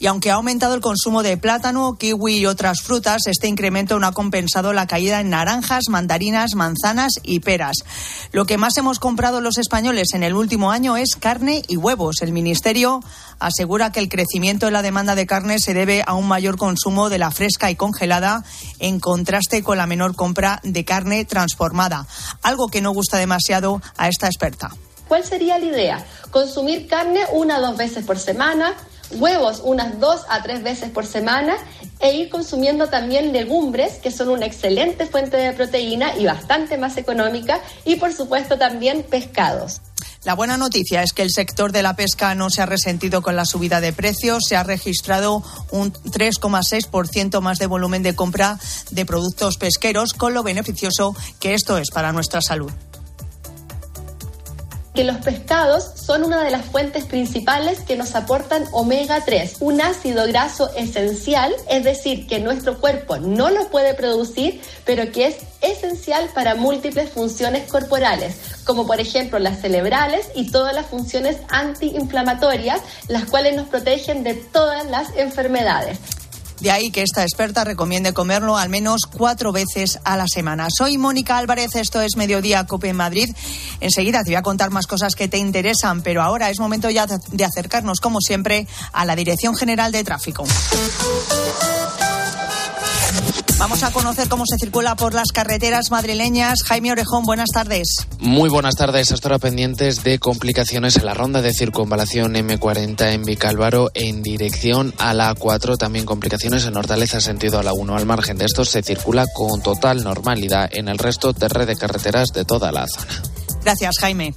Y aunque ha aumentado el consumo de plátano, kiwi y otras frutas, este incremento no ha compensado la caída en naranjas, mandarinas, manzanas y peras. Lo que más hemos comprado los españoles en el último año es carne y huevos. El Ministerio asegura que el crecimiento de la demanda de carne se debe a un mayor consumo de la fresca y congelada, en contraste con la menor compra de carne transformada, algo que no gusta demasiado a esta experta. ¿Cuál sería la idea? Consumir carne una o dos veces por semana, huevos unas dos a tres veces por semana e ir consumiendo también legumbres, que son una excelente fuente de proteína y bastante más económica, y por supuesto también pescados. La buena noticia es que el sector de la pesca no se ha resentido con la subida de precios. Se ha registrado un 3,6% más de volumen de compra de productos pesqueros, con lo beneficioso que esto es para nuestra salud que los pescados son una de las fuentes principales que nos aportan omega 3, un ácido graso esencial, es decir, que nuestro cuerpo no lo puede producir, pero que es esencial para múltiples funciones corporales, como por ejemplo las cerebrales y todas las funciones antiinflamatorias, las cuales nos protegen de todas las enfermedades. De ahí que esta experta recomiende comerlo al menos cuatro veces a la semana. Soy Mónica Álvarez, esto es Mediodía Cope en Madrid. Enseguida te voy a contar más cosas que te interesan, pero ahora es momento ya de acercarnos, como siempre, a la Dirección General de Tráfico. Vamos a conocer cómo se circula por las carreteras madrileñas. Jaime Orejón, buenas tardes. Muy buenas tardes. Hasta ahora pendientes de complicaciones en la ronda de circunvalación M40 en Vicálvaro en dirección a la A4. También complicaciones en Hortaleza sentido a la 1. Al margen de esto se circula con total normalidad en el resto de red de carreteras de toda la zona. Gracias, Jaime.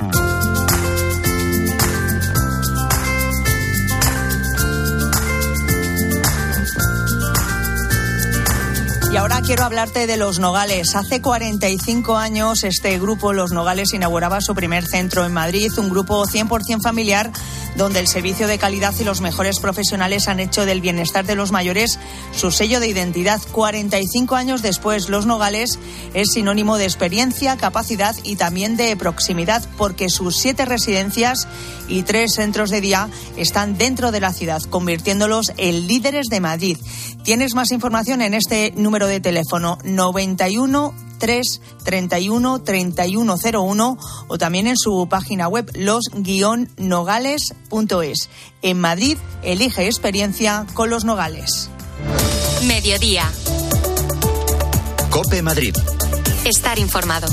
Y ahora quiero hablarte de Los Nogales. Hace 45 años este grupo, Los Nogales, inauguraba su primer centro en Madrid, un grupo 100% familiar donde el servicio de calidad y los mejores profesionales han hecho del bienestar de los mayores su sello de identidad. 45 años después, Los Nogales es sinónimo de experiencia, capacidad y también de proximidad, porque sus siete residencias y tres centros de día están dentro de la ciudad, convirtiéndolos en líderes de Madrid. Tienes más información en este número número de teléfono 91 331 3101 o también en su página web los-nogales.es. En Madrid, elige experiencia con los Nogales. Mediodía. Cope Madrid. Estar informado.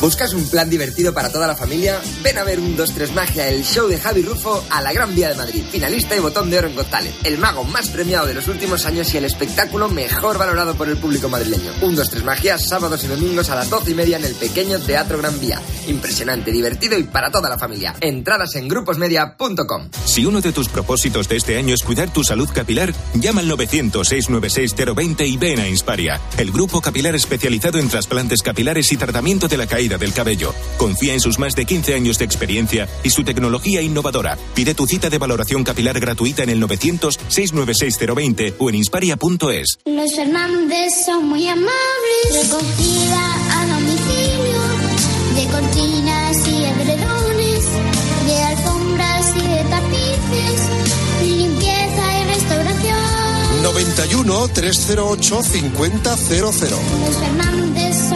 ¿Buscas un plan divertido para toda la familia? Ven a ver un 2-3 Magia, el show de Javi Rufo a la Gran Vía de Madrid. Finalista y botón de oro en Got. El mago más premiado de los últimos años y el espectáculo mejor valorado por el público madrileño. Un 2-3 Magia, sábados y domingos a las 12 y media en el pequeño Teatro Gran Vía. Impresionante, divertido y para toda la familia. Entradas en gruposmedia.com. Si uno de tus propósitos de este año es cuidar tu salud capilar, llama al 900-696-020 y ven a Insparia, el grupo capilar especializado en trasplantes capilares y tratamiento de la caída del cabello. Confía en sus más de 15 años de experiencia y su tecnología innovadora. Pide tu cita de valoración capilar gratuita en el 900-696-020 o en insparia.es. Los Fernández son muy amables. Recogida a domicilio de cortinas y edredones, de alfombras y de tapices, limpieza y restauración. 91 308 5000. Los Fernández son.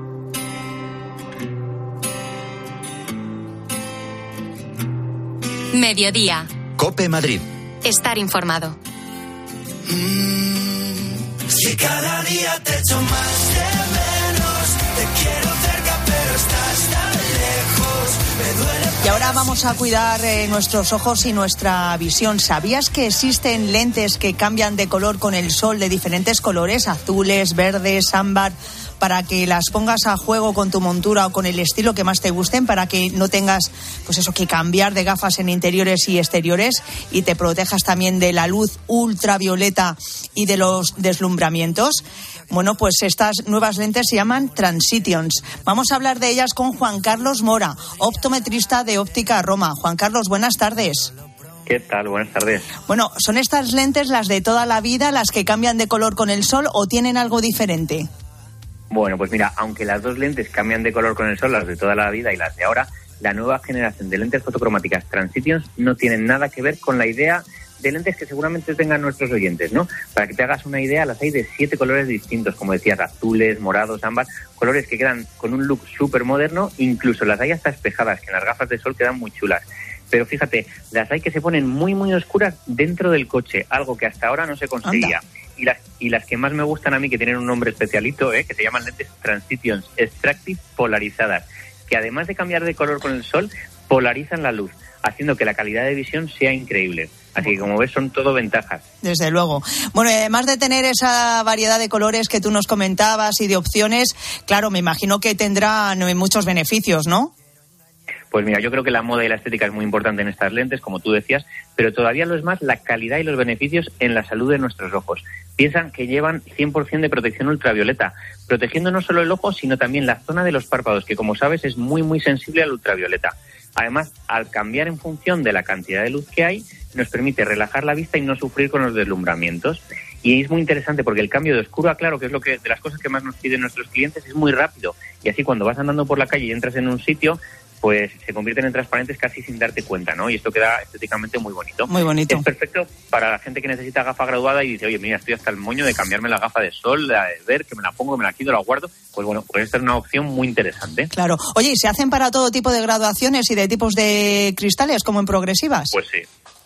Mediodía. Cope Madrid. Estar informado. Si cada día te echo más de menos, te quiero cerca, pero estás tan lejos. Me duele. Y ahora vamos a cuidar eh, nuestros ojos y nuestra visión. ¿Sabías que existen lentes que cambian de color con el sol de diferentes colores, azules, verdes, ámbar, para que las pongas a juego con tu montura o con el estilo que más te gusten, para que no tengas, pues eso, que cambiar de gafas en interiores y exteriores y te protejas también de la luz ultravioleta y de los deslumbramientos? Bueno, pues estas nuevas lentes se llaman Transitions. Vamos a hablar de ellas con Juan Carlos Mora, optometrista de Óptica Roma. Juan Carlos, buenas tardes. ¿Qué tal? Buenas tardes. Bueno, ¿son estas lentes las de toda la vida, las que cambian de color con el sol o tienen algo diferente? Bueno, pues mira, aunque las dos lentes cambian de color con el sol, las de toda la vida y las de ahora, la nueva generación de lentes fotocromáticas Transitions no tienen nada que ver con la idea de lentes que seguramente tengan nuestros oyentes, ¿no? Para que te hagas una idea, las hay de siete colores distintos, como decías, azules, morados, ámbar, colores que quedan con un look súper moderno, incluso las hay hasta espejadas, que en las gafas de sol quedan muy chulas. Pero fíjate, las hay que se ponen muy, muy oscuras dentro del coche, algo que hasta ahora no se conseguía. Y las, y las que más me gustan a mí, que tienen un nombre especialito, ¿eh? que se llaman lentes Transitions Extractive Polarizadas, que además de cambiar de color con el sol, polarizan la luz, haciendo que la calidad de visión sea increíble. Así que como ves son todo ventajas. Desde luego. Bueno, y además de tener esa variedad de colores que tú nos comentabas y de opciones, claro, me imagino que tendrán eh, muchos beneficios, ¿no? Pues mira, yo creo que la moda y la estética es muy importante en estas lentes, como tú decías, pero todavía lo es más la calidad y los beneficios en la salud de nuestros ojos. Piensan que llevan 100% de protección ultravioleta, protegiendo no solo el ojo, sino también la zona de los párpados, que como sabes es muy, muy sensible al ultravioleta. Además, al cambiar en función de la cantidad de luz que hay, nos permite relajar la vista y no sufrir con los deslumbramientos. Y es muy interesante porque el cambio de oscuro a claro, que es lo que de las cosas que más nos piden nuestros clientes, es muy rápido. Y así cuando vas andando por la calle y entras en un sitio, pues se convierten en transparentes casi sin darte cuenta, ¿no? Y esto queda estéticamente muy bonito. Muy bonito. Es perfecto para la gente que necesita gafa graduada y dice, oye, mira, estoy hasta el moño de cambiarme la gafa de sol, de ver, que me la pongo, me la quito, la guardo. Pues bueno, pues esta es una opción muy interesante. Claro. Oye, ¿y se hacen para todo tipo de graduaciones y de tipos de cristales, como en progresivas? Pues sí.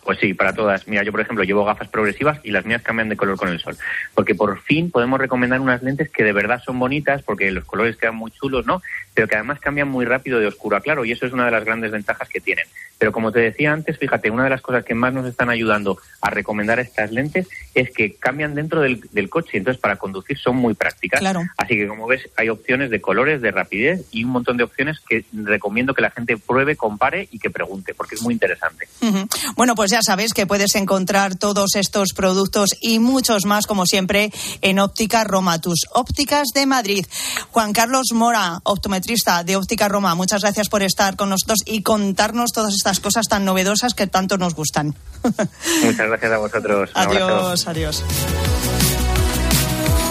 Pues sí, para todas. Mira, yo por ejemplo llevo gafas progresivas y las mías cambian de color con el sol. Porque por fin podemos recomendar unas lentes que de verdad son bonitas, porque los colores quedan muy chulos, ¿no? Pero que además cambian muy rápido de oscuro a claro y eso es una de las grandes ventajas que tienen. Pero como te decía antes, fíjate, una de las cosas que más nos están ayudando a recomendar estas lentes es que cambian dentro del, del coche, entonces para conducir son muy prácticas. Claro. Así que como ves, hay opciones de colores, de rapidez y un montón de opciones que recomiendo que la gente pruebe, compare y que pregunte, porque es muy interesante. Bueno, pues ya ya sabes que puedes encontrar todos estos productos y muchos más, como siempre, en Óptica Roma, tus ópticas de Madrid. Juan Carlos Mora, optometrista de Óptica Roma, muchas gracias por estar con nosotros y contarnos todas estas cosas tan novedosas que tanto nos gustan. [LAUGHS] Muchas gracias a vosotros. Un abrazo. Adiós, adiós.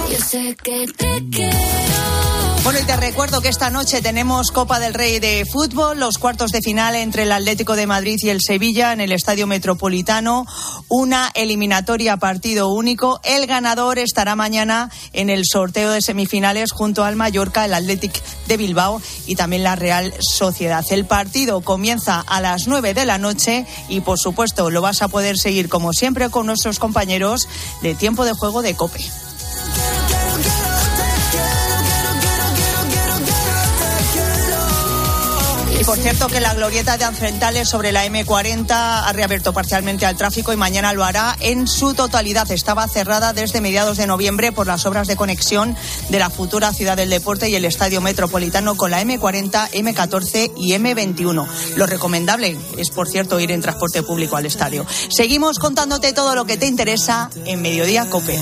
Yo sé que te quiero. Bueno, y te recuerdo que esta noche tenemos Copa del Rey de fútbol, los cuartos de final entre el Atlético de Madrid y el Sevilla en el Estadio Metropolitano, una eliminatoria partido único. El ganador estará mañana en el sorteo de semifinales junto al Mallorca, el Athletic de Bilbao y también la Real Sociedad. El partido comienza a las 9 de la noche y, por supuesto, lo vas a poder seguir como siempre con nuestros compañeros de tiempo de juego de COPE. Por cierto que la glorieta de Ancentales sobre la M40 ha reabierto parcialmente al tráfico y mañana lo hará en su totalidad. Estaba cerrada desde mediados de noviembre por las obras de conexión de la futura ciudad del deporte y el estadio metropolitano con la M40, M14 y M21. Lo recomendable es, por cierto, ir en transporte público al estadio. Seguimos contándote todo lo que te interesa en Mediodía Cope.